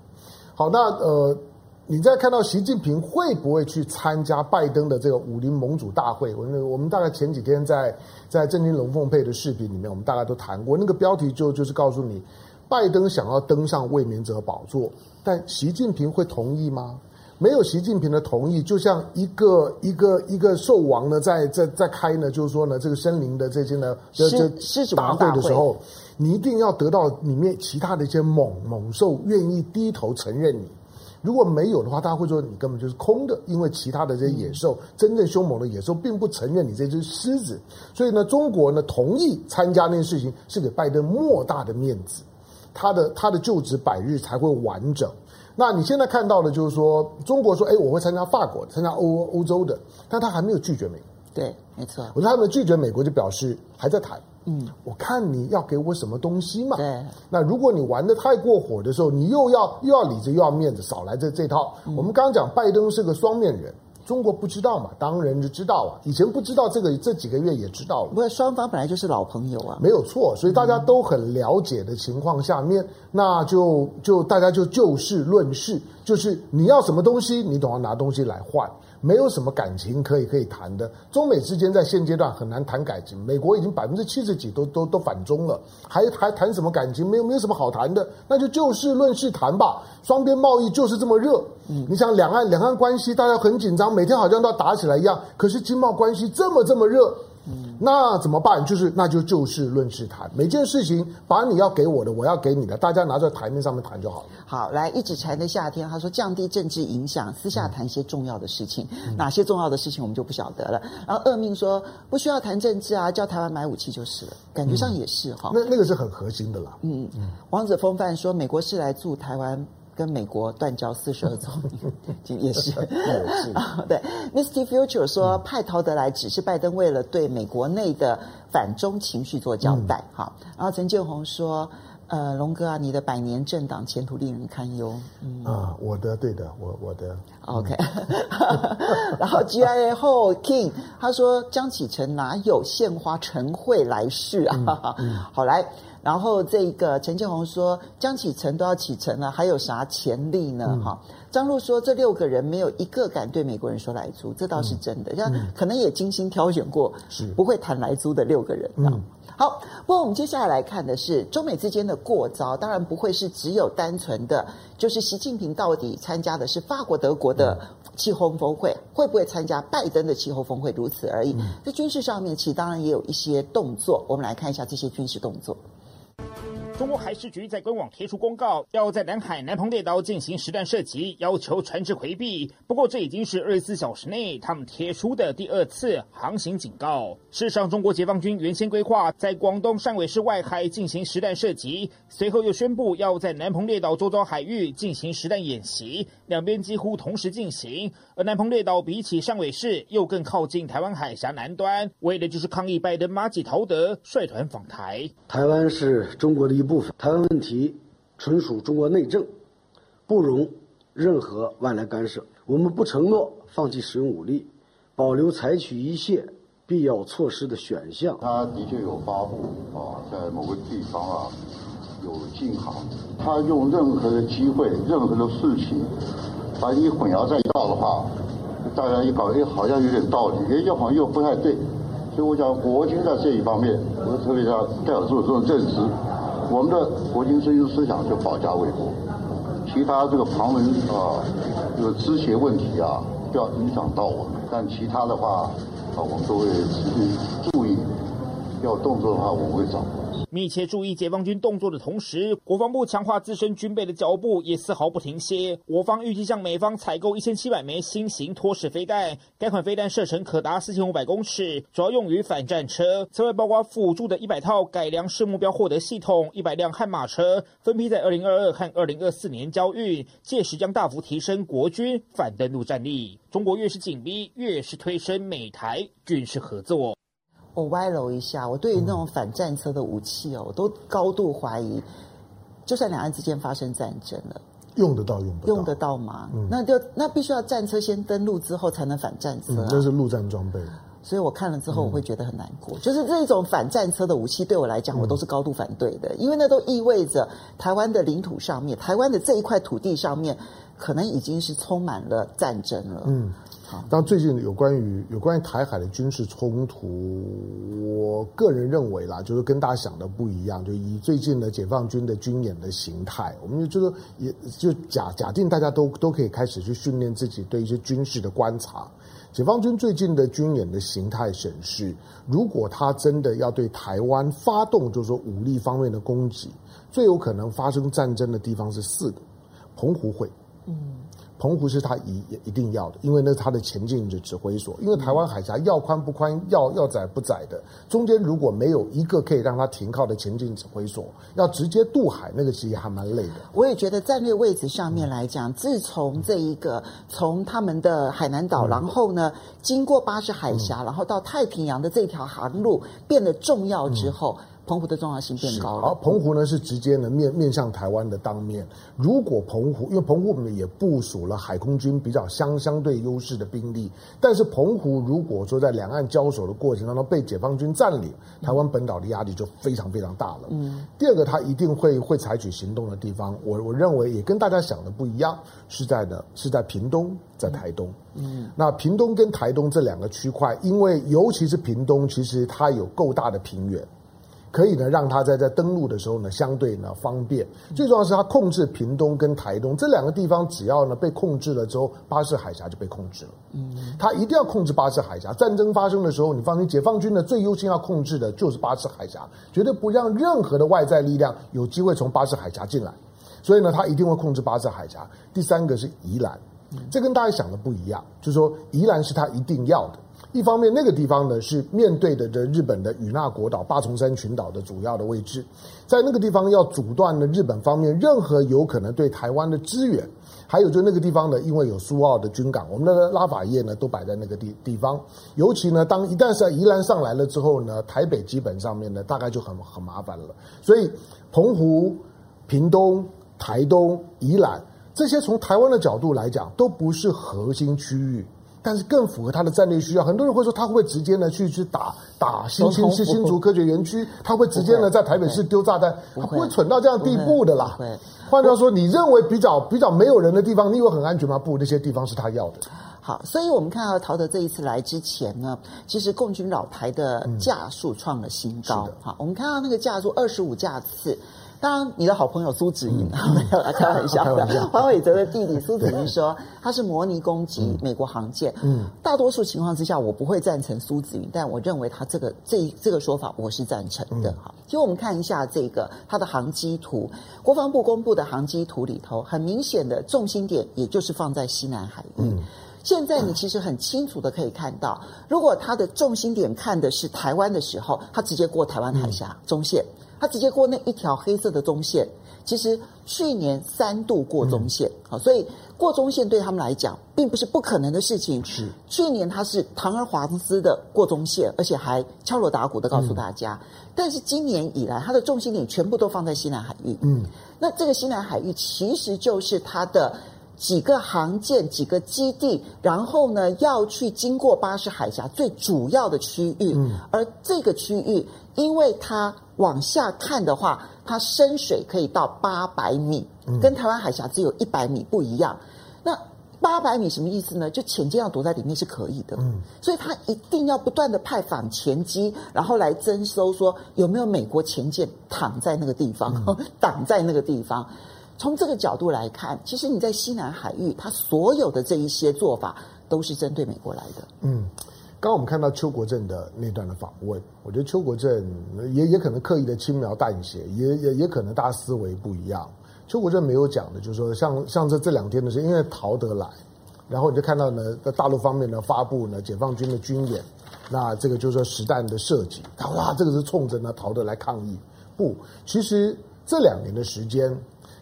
好，那呃。你在看到习近平会不会去参加拜登的这个武林盟主大会？我我们大概前几天在在震惊龙凤配的视频里面，我们大概都谈过。那个标题就就是告诉你，拜登想要登上卫冕者宝座，但习近平会同意吗？没有习近平的同意，就像一个一个一个兽王呢，在在在开呢，就是说呢，这个森林的这些呢，这这大会的时候，你一定要得到里面其他的一些猛猛兽愿意低头承认你。如果没有的话，大家会说你根本就是空的，因为其他的这些野兽，真正凶猛的野兽并不承认你这只狮子。所以呢，中国呢同意参加那件事情，是给拜登莫大的面子，他的他的就职百日才会完整。那你现在看到的，就是说中国说，哎，我会参加法国，参加欧欧洲的，但他还没有拒绝美国。对，没错。我觉得他们拒绝美国，就表示还在谈。嗯，我看你要给我什么东西嘛？对。那如果你玩的太过火的时候，你又要又要里子又要面子，少来这这套。嗯、我们刚刚讲拜登是个双面人，中国不知道嘛？当然就知道啊。以前不知道这个，这几个月也知道了。不过双方本来就是老朋友啊，没有错。所以大家都很了解的情况下面，嗯、那就就大家就就事论事，就是你要什么东西，你总要拿东西来换。没有什么感情可以可以谈的，中美之间在现阶段很难谈感情。美国已经百分之七十几都都都反中了，还还谈什么感情？没有没有什么好谈的，那就就事论事谈吧。双边贸易就是这么热，嗯，你想两岸两岸关系大家很紧张，每天好像都要打起来一样，可是经贸关系这么这么热。嗯，那怎么办？就是那就就事论事谈，每件事情把你要给我的，我要给你的，大家拿在台面上面谈就好了。好，来一指禅的夏天，他说降低政治影响，私下谈一些重要的事情，嗯、哪些重要的事情我们就不晓得了。然后恶命说不需要谈政治啊，叫台湾买武器就是了，感觉上也是哈、嗯。那那个是很核心的啦。嗯嗯。王子风范说美国是来助台湾。跟美国断交四十二周年，也是，也是 对。Misty Future 说，派陶德来只是拜登为了对美国内的反中情绪做交代。好，然后陈建宏说，呃，龙哥啊，你的百年政党前途令人堪忧。嗯啊，我的对的，我我的。OK。然后 GIA 后 King 他说，江启臣哪有献花晨会来世啊？嗯嗯、好来。然后这个陈建宏说，江启臣都要启程了，还有啥潜力呢？哈、嗯，张璐说，这六个人没有一个敢对美国人说来租，这倒是真的。像、嗯、可能也精心挑选过，是不会谈来租的六个人。嗯，好。不过我们接下来来看的是中美之间的过招，当然不会是只有单纯的，就是习近平到底参加的是法国、德国的气候峰会，会不会参加拜登的气候峰会，如此而已。在军事上面，其实当然也有一些动作，我们来看一下这些军事动作。中国海事局在官网贴出公告，要在南海南鹏列岛进行实弹射击，要求船只回避。不过，这已经是二十四小时内他们贴出的第二次航行警告。事实上，中国解放军原先规划在广东汕尾市外海进行实弹射击，随后又宣布要在南鹏列岛周遭海域进行实弹演习，两边几乎同时进行。而南鹏列岛比起汕尾市又更靠近台湾海峡南端，为的就是抗议拜登马吉陶德率团访台。台湾是中国的一部。部分台湾问题纯属中国内政，不容任何外来干涉。我们不承诺放弃使用武力，保留采取一切必要措施的选项。他的确有发布啊，在某个地方啊有禁航。他用任何的机会、任何的事情，把你混淆在一道的话，大家一搞，哎，好像有点道理，哎，又好像又不太对。所以我想，国军在这一方面，我特别要带有这种这种认知。我们的国军最终思想就保家卫国，其他这个旁门啊，这个枝节问题啊，不要影响到我们。但其他的话啊，我们都会持续注意要动作的话，我们会掌握。密切注意解放军动作的同时，国防部强化自身军备的脚步也丝毫不停歇。我方预计向美方采购一千七百枚新型拖式飞弹，该款飞弹射程可达四千五百公尺，主要用于反战车。此外，包括辅助的一百套改良式目标获得系统、一百辆悍马车，分批在二零二二和二零二四年交运，届时将大幅提升国军反登陆战力。中国越是紧逼，越是推升美台军事合作。我歪楼一下，我对于那种反战车的武器哦，我都高度怀疑。就算两岸之间发生战争了，用得到用不到？用得到吗？嗯、那就那必须要战车先登陆之后才能反战车、啊，这、嗯、是陆战装备。所以我看了之后，我会觉得很难过。嗯、就是这种反战车的武器，对我来讲，我都是高度反对的，嗯、因为那都意味着台湾的领土上面，台湾的这一块土地上面，可能已经是充满了战争了。嗯。当最近有关于有关于台海的军事冲突，我个人认为啦，就是跟大家想的不一样。就以最近的解放军的军演的形态，我们就说也就假假定大家都都可以开始去训练自己对一些军事的观察。解放军最近的军演的形态显示，如果他真的要对台湾发动，就是说武力方面的攻击，最有可能发生战争的地方是四个，澎湖会，嗯。澎湖是他一一定要的，因为那是他的前进的指挥所。因为台湾海峡要宽不宽，要要窄不窄的，中间如果没有一个可以让他停靠的前进指挥所，要直接渡海，那个其实还蛮累的。我也觉得战略位置上面来讲，自从这一个从他们的海南岛，嗯、然后呢经过巴士海峡，嗯、然后到太平洋的这条航路变得重要之后。嗯澎湖的重要性变高了。而澎湖呢是直接呢面面向台湾的当面。如果澎湖，因为澎湖我们也部署了海空军比较相相对优势的兵力，但是澎湖如果说在两岸交手的过程当中被解放军占领，台湾本岛的压力就非常非常大了。嗯。第二个，他一定会会采取行动的地方，我我认为也跟大家想的不一样，是在的是在屏东，在台东。嗯。那屏东跟台东这两个区块，因为尤其是屏东，其实它有够大的平原。可以呢，让他在在登陆的时候呢，相对呢方便。最重要是他控制屏东跟台东这两个地方，只要呢被控制了之后，巴士海峡就被控制了。嗯，他一定要控制巴士海峡。战争发生的时候，你放心，解放军呢最优先要控制的就是巴士海峡，绝对不让任何的外在力量有机会从巴士海峡进来。所以呢，他一定会控制巴士海峡。第三个是宜兰，这跟大家想的不一样，就是说宜兰是他一定要的。一方面，那个地方呢是面对的这日本的与那国岛、八重山群岛的主要的位置，在那个地方要阻断了日本方面任何有可能对台湾的支援，还有就那个地方呢，因为有苏澳的军港，我们的拉法叶呢都摆在那个地地方，尤其呢，当一旦是在宜兰上来了之后呢，台北基本上面呢大概就很很麻烦了，所以澎湖、屏东、台东、宜兰这些从台湾的角度来讲都不是核心区域。但是更符合他的战略需要。很多人会说，他会不会直接呢去去打打新新新新竹科学园区？他会直接呢在台北市丢炸弹？他不会蠢到这样地步的啦。换句话说，你认为比较比较没有人的地方，你以为很安全吗？不，那些地方是他要的。好，所以我们看到陶德这一次来之前呢，其实共军老牌的架数创了新高。嗯、好，我们看到那个架数二十五架次。当然，你的好朋友苏子云、嗯、没有来开玩笑 的。黄伟哲的弟弟苏子云说，他是模拟攻击美国航舰。嗯，大多数情况之下，我不会赞成苏子云，但我认为他这个这这个说法，我是赞成的。哈、嗯，其实我们看一下这个他的航机图，国防部公布的航机图里头，很明显的重心点，也就是放在西南海域。嗯，现在你其实很清楚的可以看到，如果他的重心点看的是台湾的时候，他直接过台湾海峡、嗯、中线。他直接过那一条黑色的中线，其实去年三度过中线，好，所以过中线对他们来讲并不是不可能的事情。是，去年他是堂而皇之的过中线，而且还敲锣打鼓的告诉大家。但是今年以来，他的重心点全部都放在西南海域。嗯，那这个西南海域其实就是他的几个航舰、几个基地，然后呢要去经过巴士海峡最主要的区域。嗯，而这个区域，因为它往下看的话，它深水可以到八百米，跟台湾海峡只有一百米不一样。那八百米什么意思呢？就潜舰要躲在里面是可以的。嗯，所以它一定要不断的派反潜机，然后来征收说有没有美国潜舰躺在那个地方，挡在那个地方。从这个角度来看，其实你在西南海域，它所有的这一些做法都是针对美国来的。嗯。刚我们看到邱国正的那段的访问，我觉得邱国正也也可能刻意的轻描淡写，也也也可能大家思维不一样。邱国正没有讲的，就是说像像这这两天的是因为陶德来，然后你就看到呢，在大陆方面呢发布呢解放军的军演，那这个就是说实弹的射击，他哇，这个是冲着呢陶德来抗议。不，其实这两年的时间，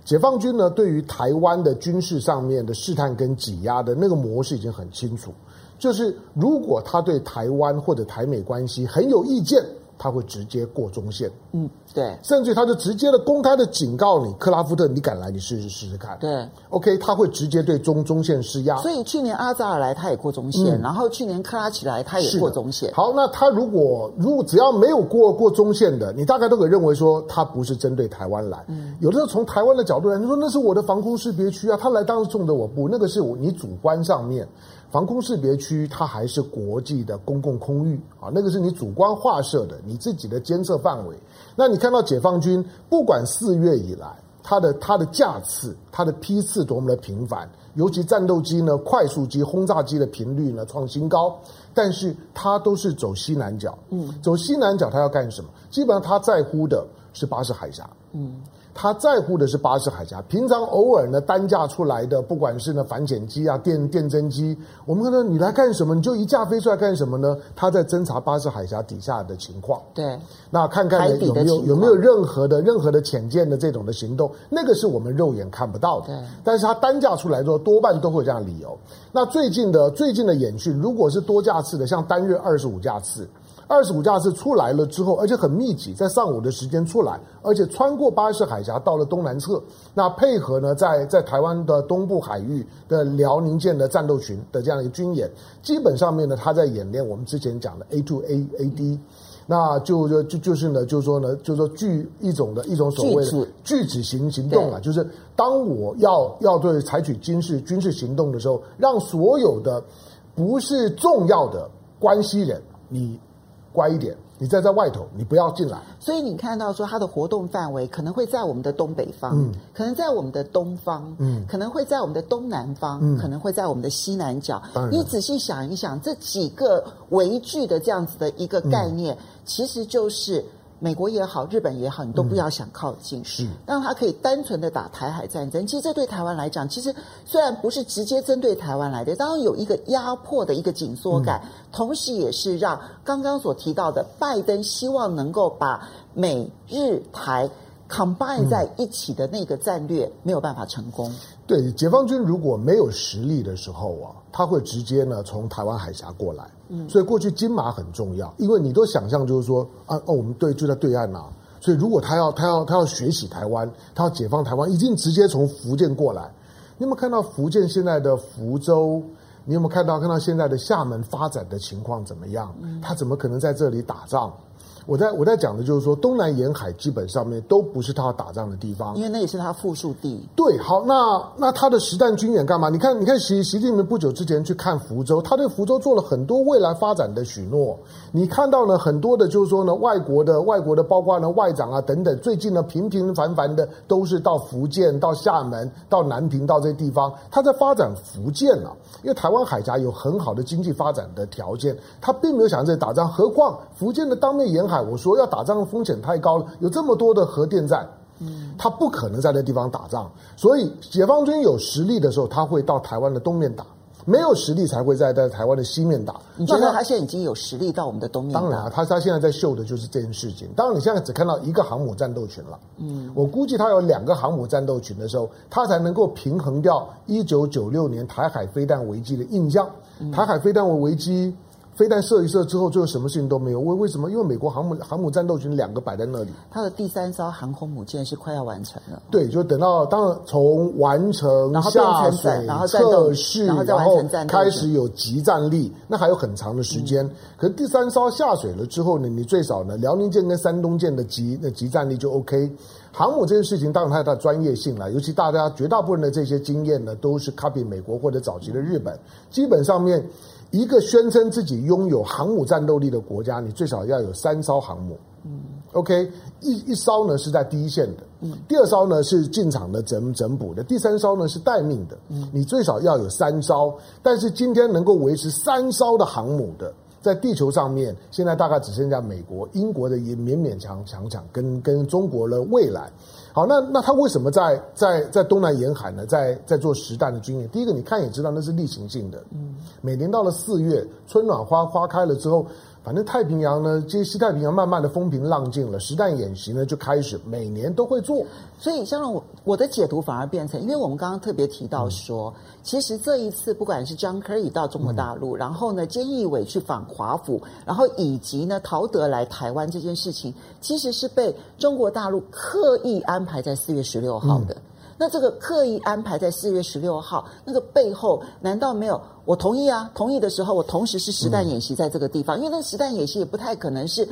解放军呢对于台湾的军事上面的试探跟挤压的那个模式已经很清楚。就是如果他对台湾或者台美关系很有意见，他会直接过中线。嗯，对，甚至他就直接的公开的警告你，克拉夫特，你敢来，你试试试试看。对，OK，他会直接对中中线施压。所以去年阿扎尔来，他也过中线，嗯、然后去年克拉奇来，他也过中线。好，那他如果如果只要没有过过中线的，你大概都可以认为说他不是针对台湾来。嗯，有的时候从台湾的角度来，你说那是我的防空识别区啊，他来当然冲着我不，那个是我你主观上面。防空识别区，它还是国际的公共空域啊，那个是你主观划设的，你自己的监测范围。那你看到解放军，不管四月以来，它的它的架次、它的批次多么的频繁，尤其战斗机呢、快速机、轰炸机的频率呢创新高，但是它都是走西南角。嗯，走西南角，它要干什么？基本上它在乎的是巴士海峡。嗯。他在乎的是巴士海峡，平常偶尔呢单架出来的，不管是呢反潜机啊、电电侦机，我们看到你来干什么？你就一架飞出来干什么呢？他在侦查巴士海峡底下的情况。对，那看看有没有有没有任何的任何的潜舰的这种的行动，那个是我们肉眼看不到的。对，但是他单架出来之后，多半都会有这样的理由。那最近的最近的演训，如果是多架次的，像单月二十五架次。二十五架次出来了之后，而且很密集，在上午的时间出来，而且穿过巴士海峡到了东南侧。那配合呢，在在台湾的东部海域的辽宁舰的战斗群的这样一个军演，基本上面呢，他在演练我们之前讲的 A to A A D，那就就就就是呢，就是说呢，就是说具一种的一种所谓的拒止型行动啊，就是当我要要对采取军事军事行动的时候，让所有的不是重要的关系人你。乖一点，你再在外头，你不要进来。所以你看到说，它的活动范围可能会在我们的东北方，嗯，可能在我们的东方，嗯，可能会在我们的东南方，嗯，可能会在我们的西南角。你仔细想一想，这几个围距的这样子的一个概念，嗯，其实就是。美国也好，日本也好，你都不要想靠近，嗯、是让他可以单纯的打台海战争。其实这对台湾来讲，其实虽然不是直接针对台湾来的，当然有一个压迫的一个紧缩感，嗯、同时也是让刚刚所提到的拜登希望能够把美日台 combine 在一起的那个战略没有办法成功。对，解放军如果没有实力的时候啊，他会直接呢从台湾海峡过来。嗯，所以过去金马很重要，因为你都想象就是说啊哦，我们对就在对岸呐、啊，所以如果他要他要他要学习台湾，他要解放台湾，一定直接从福建过来。你有没有看到福建现在的福州？你有没有看到看到现在的厦门发展的情况怎么样？他怎么可能在这里打仗？我在我在讲的就是说，东南沿海基本上面都不是他要打仗的地方，因为那也是他富庶地。对，好，那那他的实弹军演干嘛？你看，你看习习近平不久之前去看福州，他对福州做了很多未来发展的许诺。你看到了很多的，就是说呢，外国的外国的，包括呢外长啊等等，最近呢平平凡凡的都是到福建、到厦门、到南平到这些地方，他在发展福建啊，因为台湾海峡有很好的经济发展的条件，他并没有想在这里打仗。何况福建的当面沿海。我说要打仗的风险太高了，有这么多的核电站，嗯，他不可能在那地方打仗。所以解放军有实力的时候，他会到台湾的东面打；没有实力才会在在台湾的西面打。你觉得他现在已经有实力到我们的东面？当然啊，他他现在在秀的就是这件事情。当然，你现在只看到一个航母战斗群了。嗯，我估计他有两个航母战斗群的时候，他才能够平衡掉一九九六年台海飞弹危机的印象。台海飞弹危机。飞弹射一射之后，最后什么事情都没有。为为什么？因为美国航母航母战斗群两个摆在那里。它的第三艘航空母舰是快要完成了。对，就等到当然从完成下水测试，然后开始有集战力，那还有很长的时间。嗯、可是第三艘下水了之后呢，你最少呢，辽宁舰跟山东舰的集那集战力就 OK。航母这件事情，当然它有它的专业性了，尤其大家绝大部分的这些经验呢，都是 copy 美国或者早期的日本，基本上面。一个宣称自己拥有航母战斗力的国家，你最少要有三艘航母。嗯，OK，一一艘呢是在第一线的，嗯，第二艘呢是进场的整整补的，第三艘呢是待命的。嗯，你最少要有三艘。但是今天能够维持三艘的航母的，在地球上面，现在大概只剩下美国、英国的也勉勉强强强跟跟中国的未来。好，那那他为什么在在在东南沿海呢？在在做实弹的军演？第一个，你看也知道那是例行性的。嗯，每年到了四月，春暖花花开了之后。反正太平洋呢，这西太平洋慢慢的风平浪静了，实弹演习呢就开始，每年都会做。所以，像我我的解读反而变成，因为我们刚刚特别提到说，嗯、其实这一次不管是 John Kerry 到中国大陆，嗯、然后呢，菅义伟去访华府，然后以及呢陶德来台湾这件事情，其实是被中国大陆刻意安排在四月十六号的。嗯那这个刻意安排在四月十六号，那个背后难道没有？我同意啊，同意的时候，我同时是实弹演习在这个地方，嗯、因为那实弹演习也不太可能是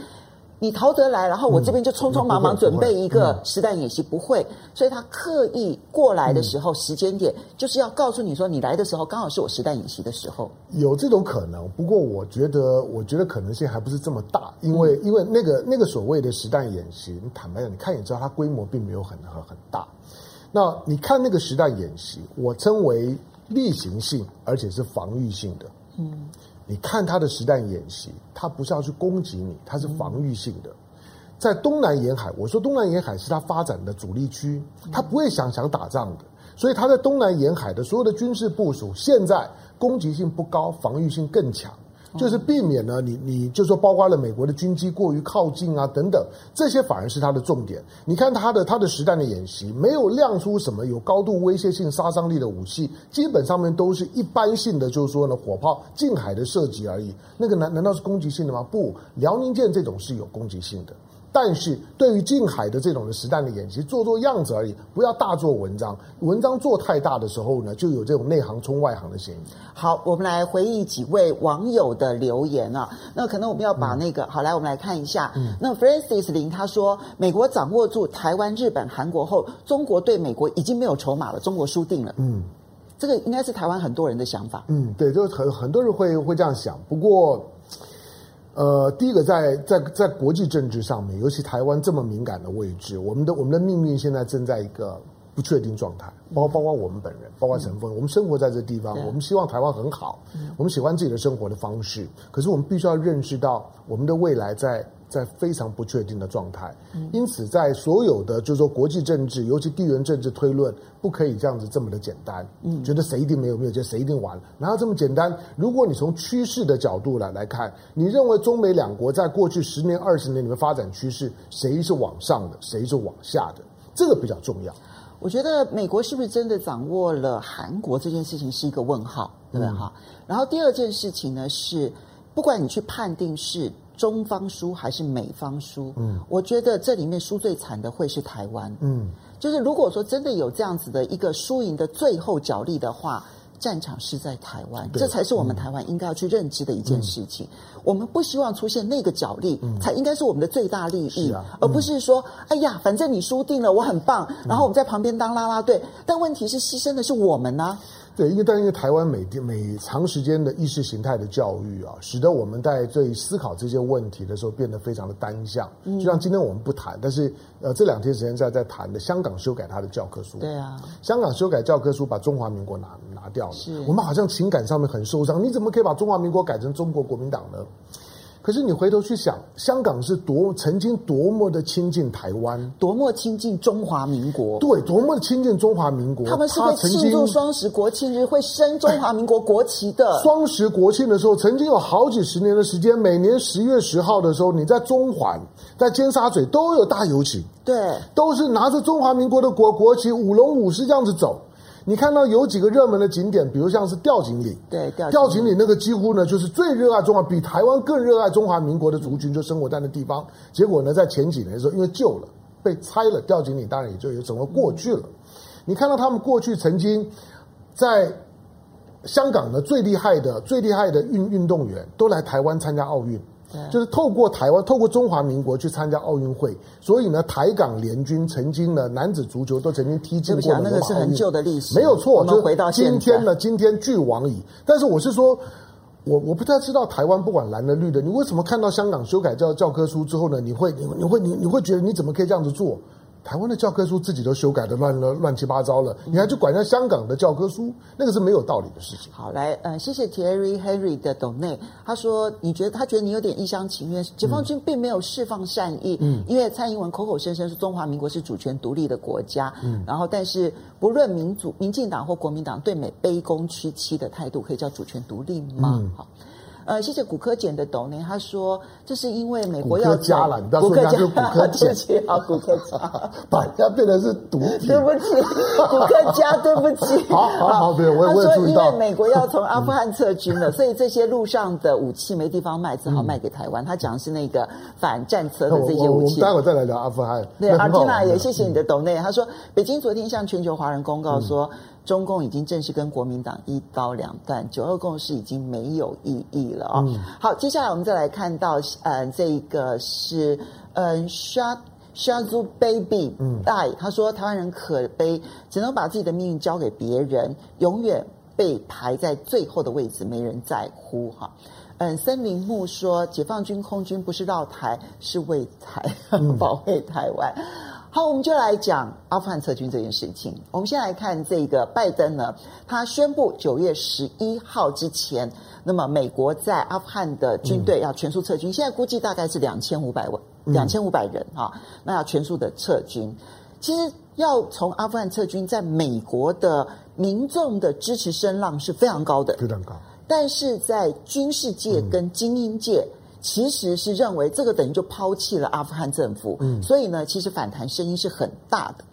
你陶德来，然后我这边就匆匆忙忙准备一个实弹演习，不会。所以他刻意过来的时候，时间点就是要告诉你说，你来的时候刚好是我实弹演习的时候。有这种可能，不过我觉得，我觉得可能性还不是这么大，因为因为那个那个所谓的实弹演习，你坦白讲，你看也知道，它规模并没有很很很大。那你看那个实弹演习，我称为例行性，而且是防御性的。嗯，你看他的实弹演习，他不是要去攻击你，他是防御性的。在东南沿海，我说东南沿海是他发展的主力区，他不会想想打仗的，所以他在东南沿海的所有的军事部署，现在攻击性不高，防御性更强。就是避免呢，你你就说包括了美国的军机过于靠近啊等等，这些反而是它的重点。你看它的它的实弹的演习，没有亮出什么有高度威胁性、杀伤力的武器，基本上面都是一般性的，就是说呢，火炮近海的射击而已。那个难难道是攻击性的吗？不，辽宁舰这种是有攻击性的。但是对于近海的这种的实弹的演习，做做样子而已，不要大做文章。文章做太大的时候呢，就有这种内行冲外行的嫌疑。好，我们来回忆几位网友的留言啊。那可能我们要把那个、嗯、好来，我们来看一下。嗯、那 Francis 林他说，美国掌握住台湾、日本、韩国后，中国对美国已经没有筹码了，中国输定了。嗯，这个应该是台湾很多人的想法。嗯，对，就是很很多人会会这样想。不过。呃，第一个在在在国际政治上面，尤其台湾这么敏感的位置，我们的我们的命运现在正在一个不确定状态，包包括我们本人，包括陈峰，嗯、我们生活在这地方，我们希望台湾很好，嗯、我们喜欢自己的生活的方式，可是我们必须要认识到我们的未来在。在非常不确定的状态，因此在所有的就是说国际政治，尤其地缘政治推论，不可以这样子这么的简单。嗯，觉得谁一定没有没有，觉得谁一定完了，哪有这么简单？如果你从趋势的角度来来看，你认为中美两国在过去十年、二十年里面发展趋势，谁是往上的，谁是往下的？这个比较重要。我觉得美国是不是真的掌握了韩国这件事情是一个问号，对不对？哈、嗯。然后第二件事情呢是，不管你去判定是。中方输还是美方输？嗯，我觉得这里面输最惨的会是台湾。嗯，就是如果说真的有这样子的一个输赢的最后角力的话，战场是在台湾，这才是我们台湾应该要去认知的一件事情。嗯、我们不希望出现那个角力，嗯、才应该是我们的最大利益，啊嗯、而不是说，哎呀，反正你输定了，我很棒，然后我们在旁边当啦啦队。但问题是，牺牲的是我们呢、啊。对，因为但因为台湾每每长时间的意识形态的教育啊，使得我们在对思考这些问题的时候变得非常的单向。就像今天我们不谈，但是呃这两天时间在在谈的香港修改它的教科书。对啊，香港修改教科书把中华民国拿拿掉了，是我们好像情感上面很受伤。你怎么可以把中华民国改成中国国民党呢？可是你回头去想，香港是多曾经多么的亲近台湾，多么亲近中华民国，对，多么的亲近中华民国。他们是会庆祝双十国庆日会升中华民国国旗的。双十国庆的时候，曾经有好几十年的时间，每年十月十号的时候，你在中环、在尖沙咀都有大游行，对，都是拿着中华民国的国国旗，舞龙舞狮这样子走。你看到有几个热门的景点，比如像是吊锦岭，对，吊吊井岭那个几乎呢就是最热爱中华，比台湾更热爱中华民国的族群就生活在那地方。结果呢，在前几年的时候，因为旧了被拆了，吊锦岭当然也就也成为过去了。你看到他们过去曾经在香港的最厉害的、最厉害的运运动员都来台湾参加奥运。对就是透过台湾，透过中华民国去参加奥运会，所以呢，台港联军曾经呢，男子足球都曾经踢进过的。那个是很旧的历史，没有错。我们回到今天呢，今天俱往矣。但是我是说，我我不太知道台湾不管蓝的绿的，你为什么看到香港修改教教科书之后呢，你会你你会你你会觉得你怎么可以这样子做？台湾的教科书自己都修改的乱了乱七八糟了，你还去管人家香港的教科书，那个是没有道理的事情。好，来，呃，谢谢 Terry Harry 的 donate，他说你觉得他觉得你有点一厢情愿，解放军并没有释放善意，嗯，因为蔡英文口口声声说中华民国是主权独立的国家，嗯，然后但是不论民主、民进党或国民党对美卑躬屈膝的态度，可以叫主权独立吗？嗯、好。呃，谢谢骨科简的董呢，他说这是因为美国要加了，你不要说人家是骨科简，好骨科加，把人家变成是毒品。对不起，骨科加，对不起。好好好，对，我也我也注意到。因为美国要从阿富汗撤军了，所以这些路上的武器没地方卖，只好卖给台湾。他讲的是那个反战车的这些武器。待会再来聊阿富汗。对，阿金娜也谢谢你的董内，他说北京昨天向全球华人公告说。中共已经正式跟国民党一刀两断，九二共识已经没有意义了啊、哦！嗯、好，接下来我们再来看到，呃，这个是呃，Shaz Shazu Baby 嗯，大他说台湾人可悲，只能把自己的命运交给别人，永远被排在最后的位置，没人在乎哈。嗯，森林木说，解放军空军不是绕台，是为台 保卫台湾。嗯好，我们就来讲阿富汗撤军这件事情。我们先来看这个拜登呢，他宣布九月十一号之前，那么美国在阿富汗的军队要全数撤军。嗯、现在估计大概是两千五百万，两千五百人哈，那要全数的撤军。其实要从阿富汗撤军，在美国的民众的支持声浪是非常高的，非常高。但是在军事界跟精英界。嗯其实是认为这个等于就抛弃了阿富汗政府，嗯，所以呢，其实反弹声音是很大的。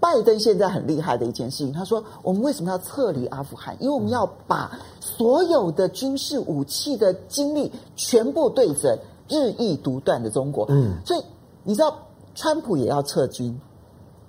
拜登现在很厉害的一件事情，他说：“我们为什么要撤离阿富汗？因为我们要把所有的军事武器的精力全部对准日益独断的中国。”嗯，所以你知道，川普也要撤军，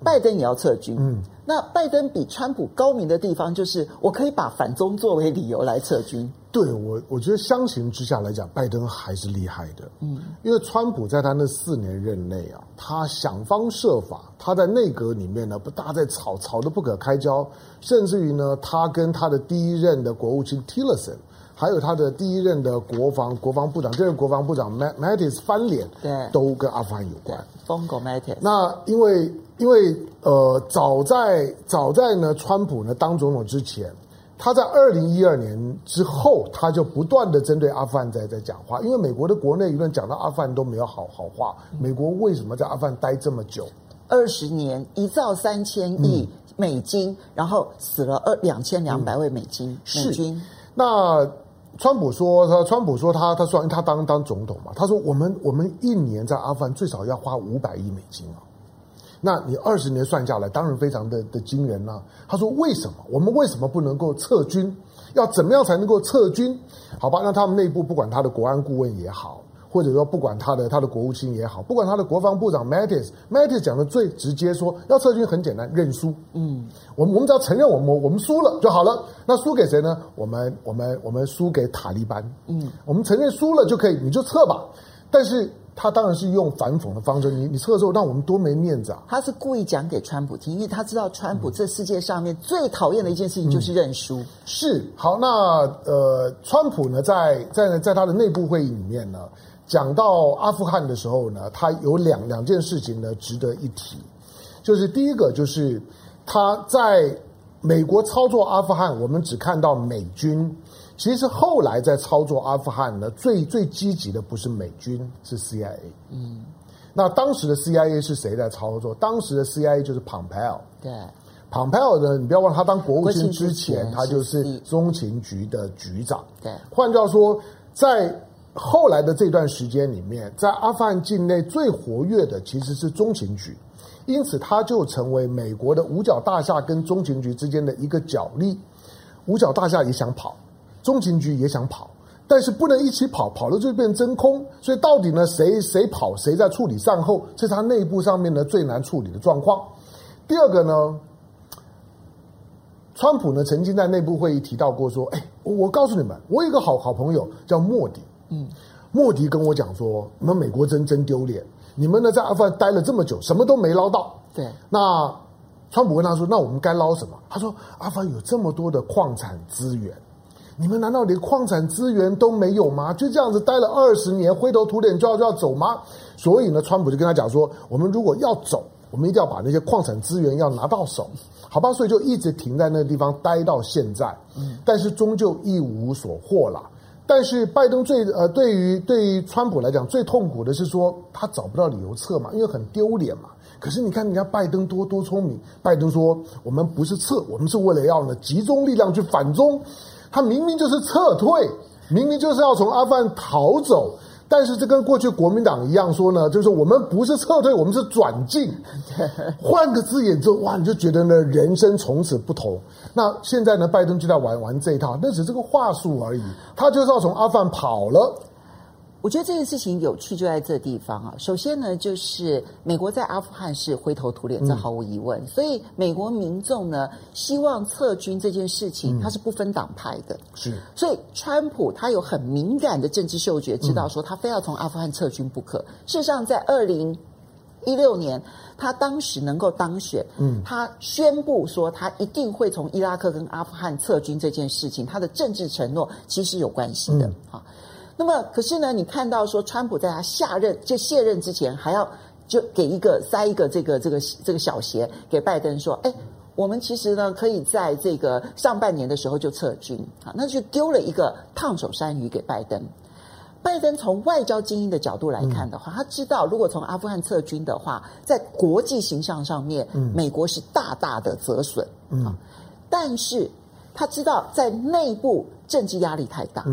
拜登也要撤军。嗯，那拜登比川普高明的地方，就是我可以把反中作为理由来撤军。对我，我觉得相形之下来讲，拜登还是厉害的。嗯，因为川普在他那四年任内啊，他想方设法，他在内阁里面呢，不大在吵，吵得不可开交，甚至于呢，他跟他的第一任的国务卿 Tillerson，还有他的第一任的国防国防部长，这任国防部长 Mattis 翻脸，对，都跟阿富汗有关。疯狗 Mattis。那因为因为呃，早在早在呢，川普呢当总统之前。他在二零一二年之后，他就不断的针对阿富汗在在讲话，因为美国的国内舆论讲到阿富汗都没有好好话。美国为什么在阿富汗待这么久？二十年，一兆三千亿美金，嗯、然后死了二两千两百位美金、嗯、美军。那川普说，他川普说他他说他当当总统嘛，他说我们我们一年在阿富汗最少要花五百亿美金啊。那你二十年算下来，当然非常的的惊人呐、他说：“为什么我们为什么不能够撤军？要怎么样才能够撤军？好吧，那他们内部不管他的国安顾问也好，或者说不管他的他的国务卿也好，不管他的国防部长 Mattis，Mattis 讲的最直接说，说要撤军很简单，认输。嗯，我们我们只要承认我们我们输了就好了。那输给谁呢？我们我们我们输给塔利班。嗯，我们承认输了就可以，你就撤吧。但是。”他当然是用反讽的方式，你你撤之后，让我们多没面子啊！他是故意讲给川普听，因为他知道川普这世界上面最讨厌的一件事情就是认输。嗯、是好，那呃，川普呢，在在在他的内部会议里面呢，讲到阿富汗的时候呢，他有两两件事情呢值得一提，就是第一个就是他在美国操作阿富汗，我们只看到美军。其实后来在操作阿富汗呢，最最积极的不是美军，是 CIA。嗯，那当时的 CIA 是谁在操作？当时的 CIA 就是 Pompeo。对，Pompeo 呢，你不要忘了，他当国务卿之前，他就是中情局的局长。对，换句话说，在后来的这段时间里面，在阿富汗境内最活跃的其实是中情局，因此他就成为美国的五角大厦跟中情局之间的一个角力。五角大厦也想跑。中情局也想跑，但是不能一起跑，跑了就变真空。所以到底呢，谁谁跑，谁在处理善后，这是他内部上面呢最难处理的状况。第二个呢，川普呢曾经在内部会议提到过说：“哎，我告诉你们，我有一个好好朋友叫莫迪，嗯，莫迪跟我讲说，你们美国真真丢脸，你们呢在阿富汗待了这么久，什么都没捞到。对，那川普问他说：那我们该捞什么？他说：阿富汗有这么多的矿产资源。”你们难道连矿产资源都没有吗？就这样子待了二十年，灰头土脸就要就要走吗？所以呢，川普就跟他讲说：我们如果要走，我们一定要把那些矿产资源要拿到手，好吧？所以就一直停在那个地方待到现在，嗯，但是终究一无所获了。但是拜登最呃，对于对于川普来讲最痛苦的是说他找不到理由撤嘛，因为很丢脸嘛。可是你看人家拜登多多聪明，拜登说我们不是撤，我们是为了要呢集中力量去反中，他明明就是撤退，明明就是要从阿富汗逃走。但是这跟过去国民党一样说呢，就是我们不是撤退，我们是转进。换个字眼之后，哇，你就觉得呢，人生从此不同。那现在呢，拜登就在玩玩这一套，那只是个话术而已。他就是要从阿富汗跑了。我觉得这件事情有趣就在这地方啊。首先呢，就是美国在阿富汗是灰头土脸，这毫无疑问。嗯、所以美国民众呢，希望撤军这件事情，它是不分党派的。是。所以川普他有很敏感的政治嗅觉，知道说他非要从阿富汗撤军不可。嗯、事实上，在二零一六年，他当时能够当选，嗯，他宣布说他一定会从伊拉克跟阿富汗撤军这件事情，他的政治承诺其实有关系的。好、嗯。那么，可是呢，你看到说，川普在他下任就卸任之前，还要就给一个塞一个这个这个这个小鞋给拜登说，哎，我们其实呢可以在这个上半年的时候就撤军啊，那就丢了一个烫手山芋给拜登。拜登从外交精英的角度来看的话，他知道如果从阿富汗撤军的话，在国际形象上面，美国是大大的折损啊。但是他知道在内部政治压力太大。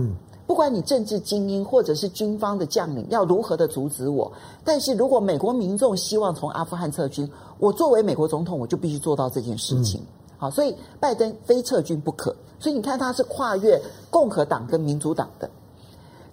不管你政治精英或者是军方的将领要如何的阻止我，但是如果美国民众希望从阿富汗撤军，我作为美国总统，我就必须做到这件事情。好，所以拜登非撤军不可。所以你看他是跨越共和党跟民主党的。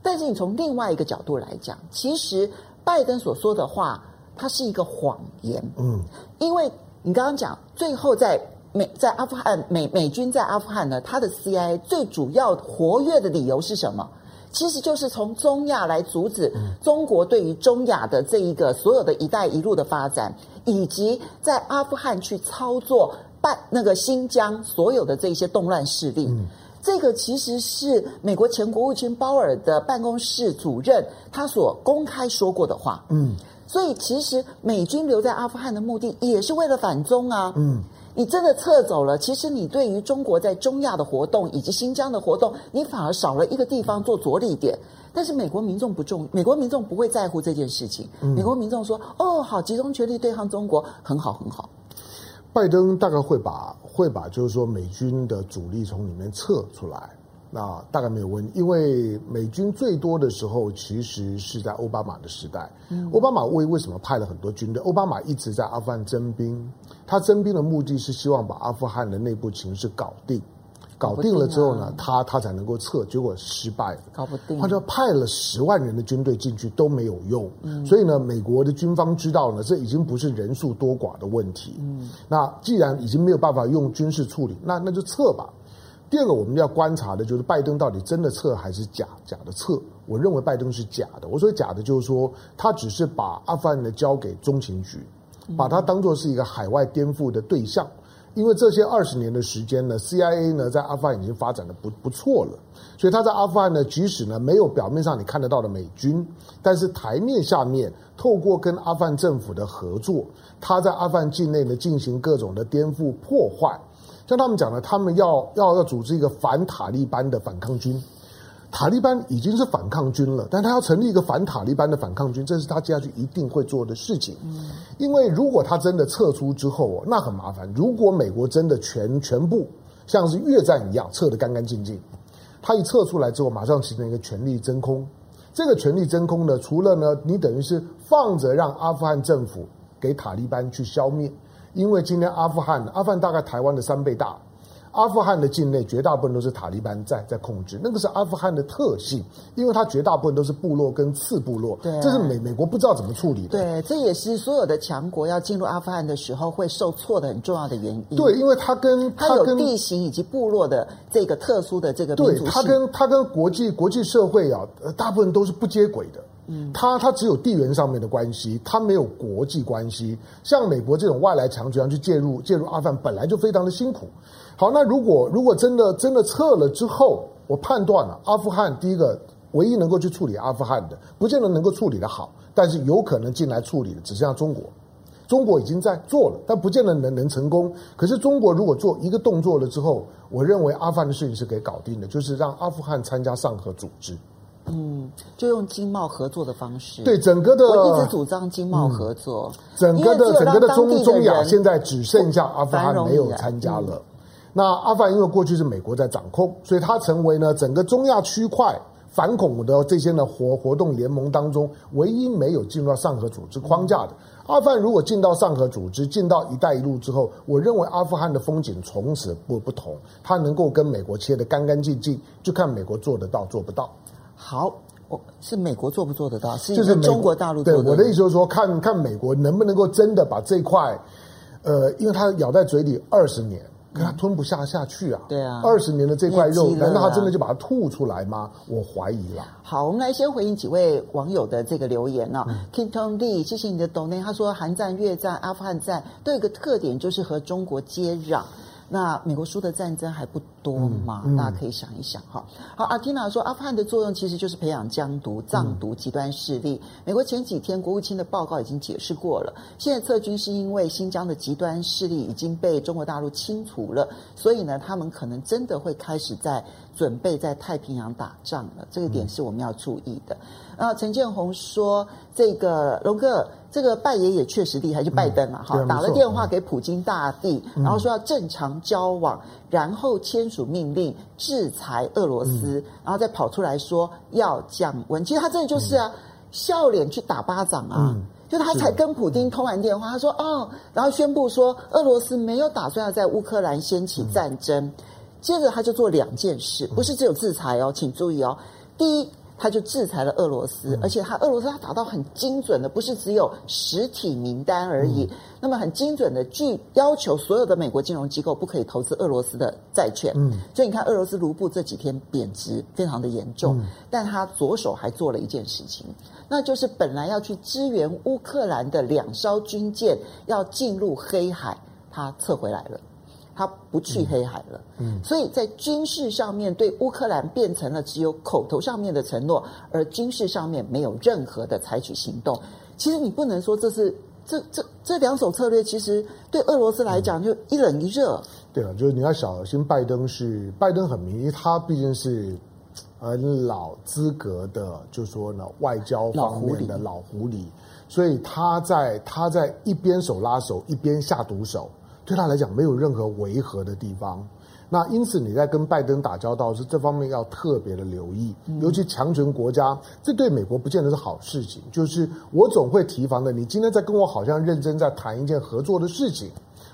但是你从另外一个角度来讲，其实拜登所说的话，它是一个谎言。嗯，因为你刚刚讲最后在。美在阿富汗，美美军在阿富汗呢，他的 CIA 最主要活跃的理由是什么？其实就是从中亚来阻止中国对于中亚的这一个所有的一带一路的发展，以及在阿富汗去操作办那个新疆所有的这些动乱势力。嗯、这个其实是美国前国务卿鲍尔的办公室主任他所公开说过的话。嗯，所以其实美军留在阿富汗的目的也是为了反中啊。嗯。你真的撤走了，其实你对于中国在中亚的活动以及新疆的活动，你反而少了一个地方做着力点。但是美国民众不重，美国民众不会在乎这件事情。美国民众说：“哦，好，集中全力对抗中国，很好，很好。”拜登大概会把会把就是说美军的主力从里面撤出来。那大概没有问题，因为美军最多的时候其实是在奥巴马的时代。嗯，奥巴马为为什么派了很多军队？奥巴马一直在阿富汗征兵，他征兵的目的是希望把阿富汗的内部情势搞定，搞定了之后呢，他他才能够撤。结果失败了，搞不定。他就派了十万人的军队进去都没有用。嗯，所以呢，美国的军方知道呢，这已经不是人数多寡的问题。嗯，那既然已经没有办法用军事处理，那那就撤吧。第二个我们要观察的就是拜登到底真的撤还是假假的撤？我认为拜登是假的。我说假的，就是说他只是把阿富汗呢交给中情局，把它当做是一个海外颠覆的对象。因为这些二十年的时间呢，CIA 呢在阿富汗已经发展的不不错了，所以他在阿富汗呢，即使呢没有表面上你看得到的美军，但是台面下面透过跟阿富汗政府的合作，他在阿富汗境内呢进行各种的颠覆破坏。像他们讲的，他们要要要组织一个反塔利班的反抗军。塔利班已经是反抗军了，但他要成立一个反塔利班的反抗军，这是他接下去一定会做的事情。因为如果他真的撤出之后，那很麻烦。如果美国真的全全部像是越战一样撤得干干净净，他一撤出来之后，马上形成一个权力真空。这个权力真空呢，除了呢，你等于是放着让阿富汗政府给塔利班去消灭。因为今天阿富汗，阿富汗大概台湾的三倍大，阿富汗的境内绝大部分都是塔利班在在控制，那个是阿富汗的特性，因为它绝大部分都是部落跟次部落，对，这是美美国不知道怎么处理的。对，这也是所有的强国要进入阿富汗的时候会受挫的很重要的原因。对，因为它跟它有地形以及部落的这个特殊的这个对，它跟它跟国际国际社会啊，大部分都是不接轨的。它它只有地缘上面的关系，它没有国际关系。像美国这种外来强权去介入介入阿富汗，本来就非常的辛苦。好，那如果如果真的真的撤了之后，我判断了阿富汗第一个唯一能够去处理阿富汗的，不见得能够处理得好，但是有可能进来处理的只剩下中国。中国已经在做了，但不见得能能成功。可是中国如果做一个动作了之后，我认为阿富汗的事情是可以搞定的，就是让阿富汗参加上合组织。嗯，就用经贸合作的方式。对整个的，我一直主张经贸合作。嗯、整个的整个的中中亚现在只剩下阿富汗没有参加了。嗯、那阿富汗因为过去是美国在掌控，所以它成为呢整个中亚区块反恐的这些呢活活动联盟当中唯一没有进入到上合组织框架的。嗯、阿富汗如果进到上合组织，进到一带一路之后，我认为阿富汗的风景从此不不同，它能够跟美国切得干干净净，就看美国做得到做不到。好，我是美国做不做得到？是就是中国大陆。对，我的意思就是说，看看美国能不能够真的把这块，呃，因为它咬在嘴里二十年，可它吞不下下去啊。对啊，二十年的这块肉，难道它真的就把它吐出来吗？我怀疑了。好，我们来先回应几位网友的这个留言啊。嗯、Kington Lee，谢谢你的 donate。他说，韩战、越战、阿富汗战都有一个特点，就是和中国接壤。那美国输的战争还不多吗？嗯嗯、大家可以想一想哈。好，阿缇娜说，阿富汗的作用其实就是培养疆独、藏独极端势力。嗯、美国前几天国务卿的报告已经解释过了，现在撤军是因为新疆的极端势力已经被中国大陆清除了，所以呢，他们可能真的会开始在准备在太平洋打仗了。这个点是我们要注意的。然后陈建宏说：“这个龙哥，这个拜爷也确实厉害，就拜登嘛，哈、嗯，打了电话给普京大帝，嗯、然后说要正常交往，然后签署命令制裁俄罗斯，嗯、然后再跑出来说要降温。其实他真的就是啊，嗯、笑脸去打巴掌啊，嗯、就他才跟普京通完电话，他说哦，然后宣布说俄罗斯没有打算要在乌克兰掀起战争，嗯、接着他就做两件事，不是只有制裁哦，请注意哦，第一。”他就制裁了俄罗斯，而且他俄罗斯他打到很精准的，不是只有实体名单而已。嗯、那么很精准的，据要求所有的美国金融机构不可以投资俄罗斯的债券。嗯，所以你看俄罗斯卢布这几天贬值非常的严重，嗯、但他左手还做了一件事情，那就是本来要去支援乌克兰的两艘军舰要进入黑海，他撤回来了。他不去黑海了，嗯，嗯，所以在军事上面对乌克兰变成了只有口头上面的承诺，而军事上面没有任何的采取行动。其实你不能说这是这这这两手策略，其实对俄罗斯来讲就一冷一热。嗯、对啊，就是你要小心，拜登是拜登很明，因为他毕竟是很老资格的，就是说呢外交方面的老狐狸，所以他在他在一边手拉手一边下毒手。对他来讲没有任何违和的地方，那因此你在跟拜登打交道是这方面要特别的留意，尤其强权国家，这对美国不见得是好事情。就是我总会提防的，你今天在跟我好像认真在谈一件合作的事情，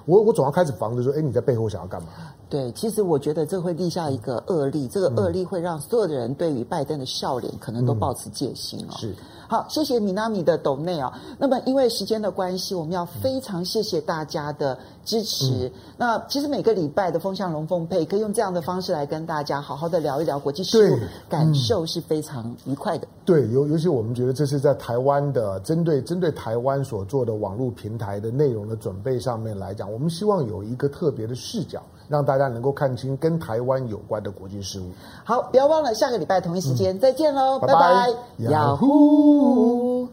我我总要开始防着说，哎，你在背后想要干嘛？对，其实我觉得这会立下一个恶例，这个恶例会让所有的人对于拜登的笑脸可能都保持戒心哦。是。好，谢谢米纳米的抖内哦。那么因为时间的关系，我们要非常谢谢大家的支持。嗯、那其实每个礼拜的风向龙凤配可以用这样的方式来跟大家好好的聊一聊国际事务，对感受是非常愉快的。对，尤尤其我们觉得这是在台湾的针对针对台湾所做的网络平台的内容的准备上面来讲，我们希望有一个特别的视角，让大家能够看清跟台湾有关的国际事务。好，不要忘了下个礼拜同一时间、嗯、再见喽，拜拜，Yahoo。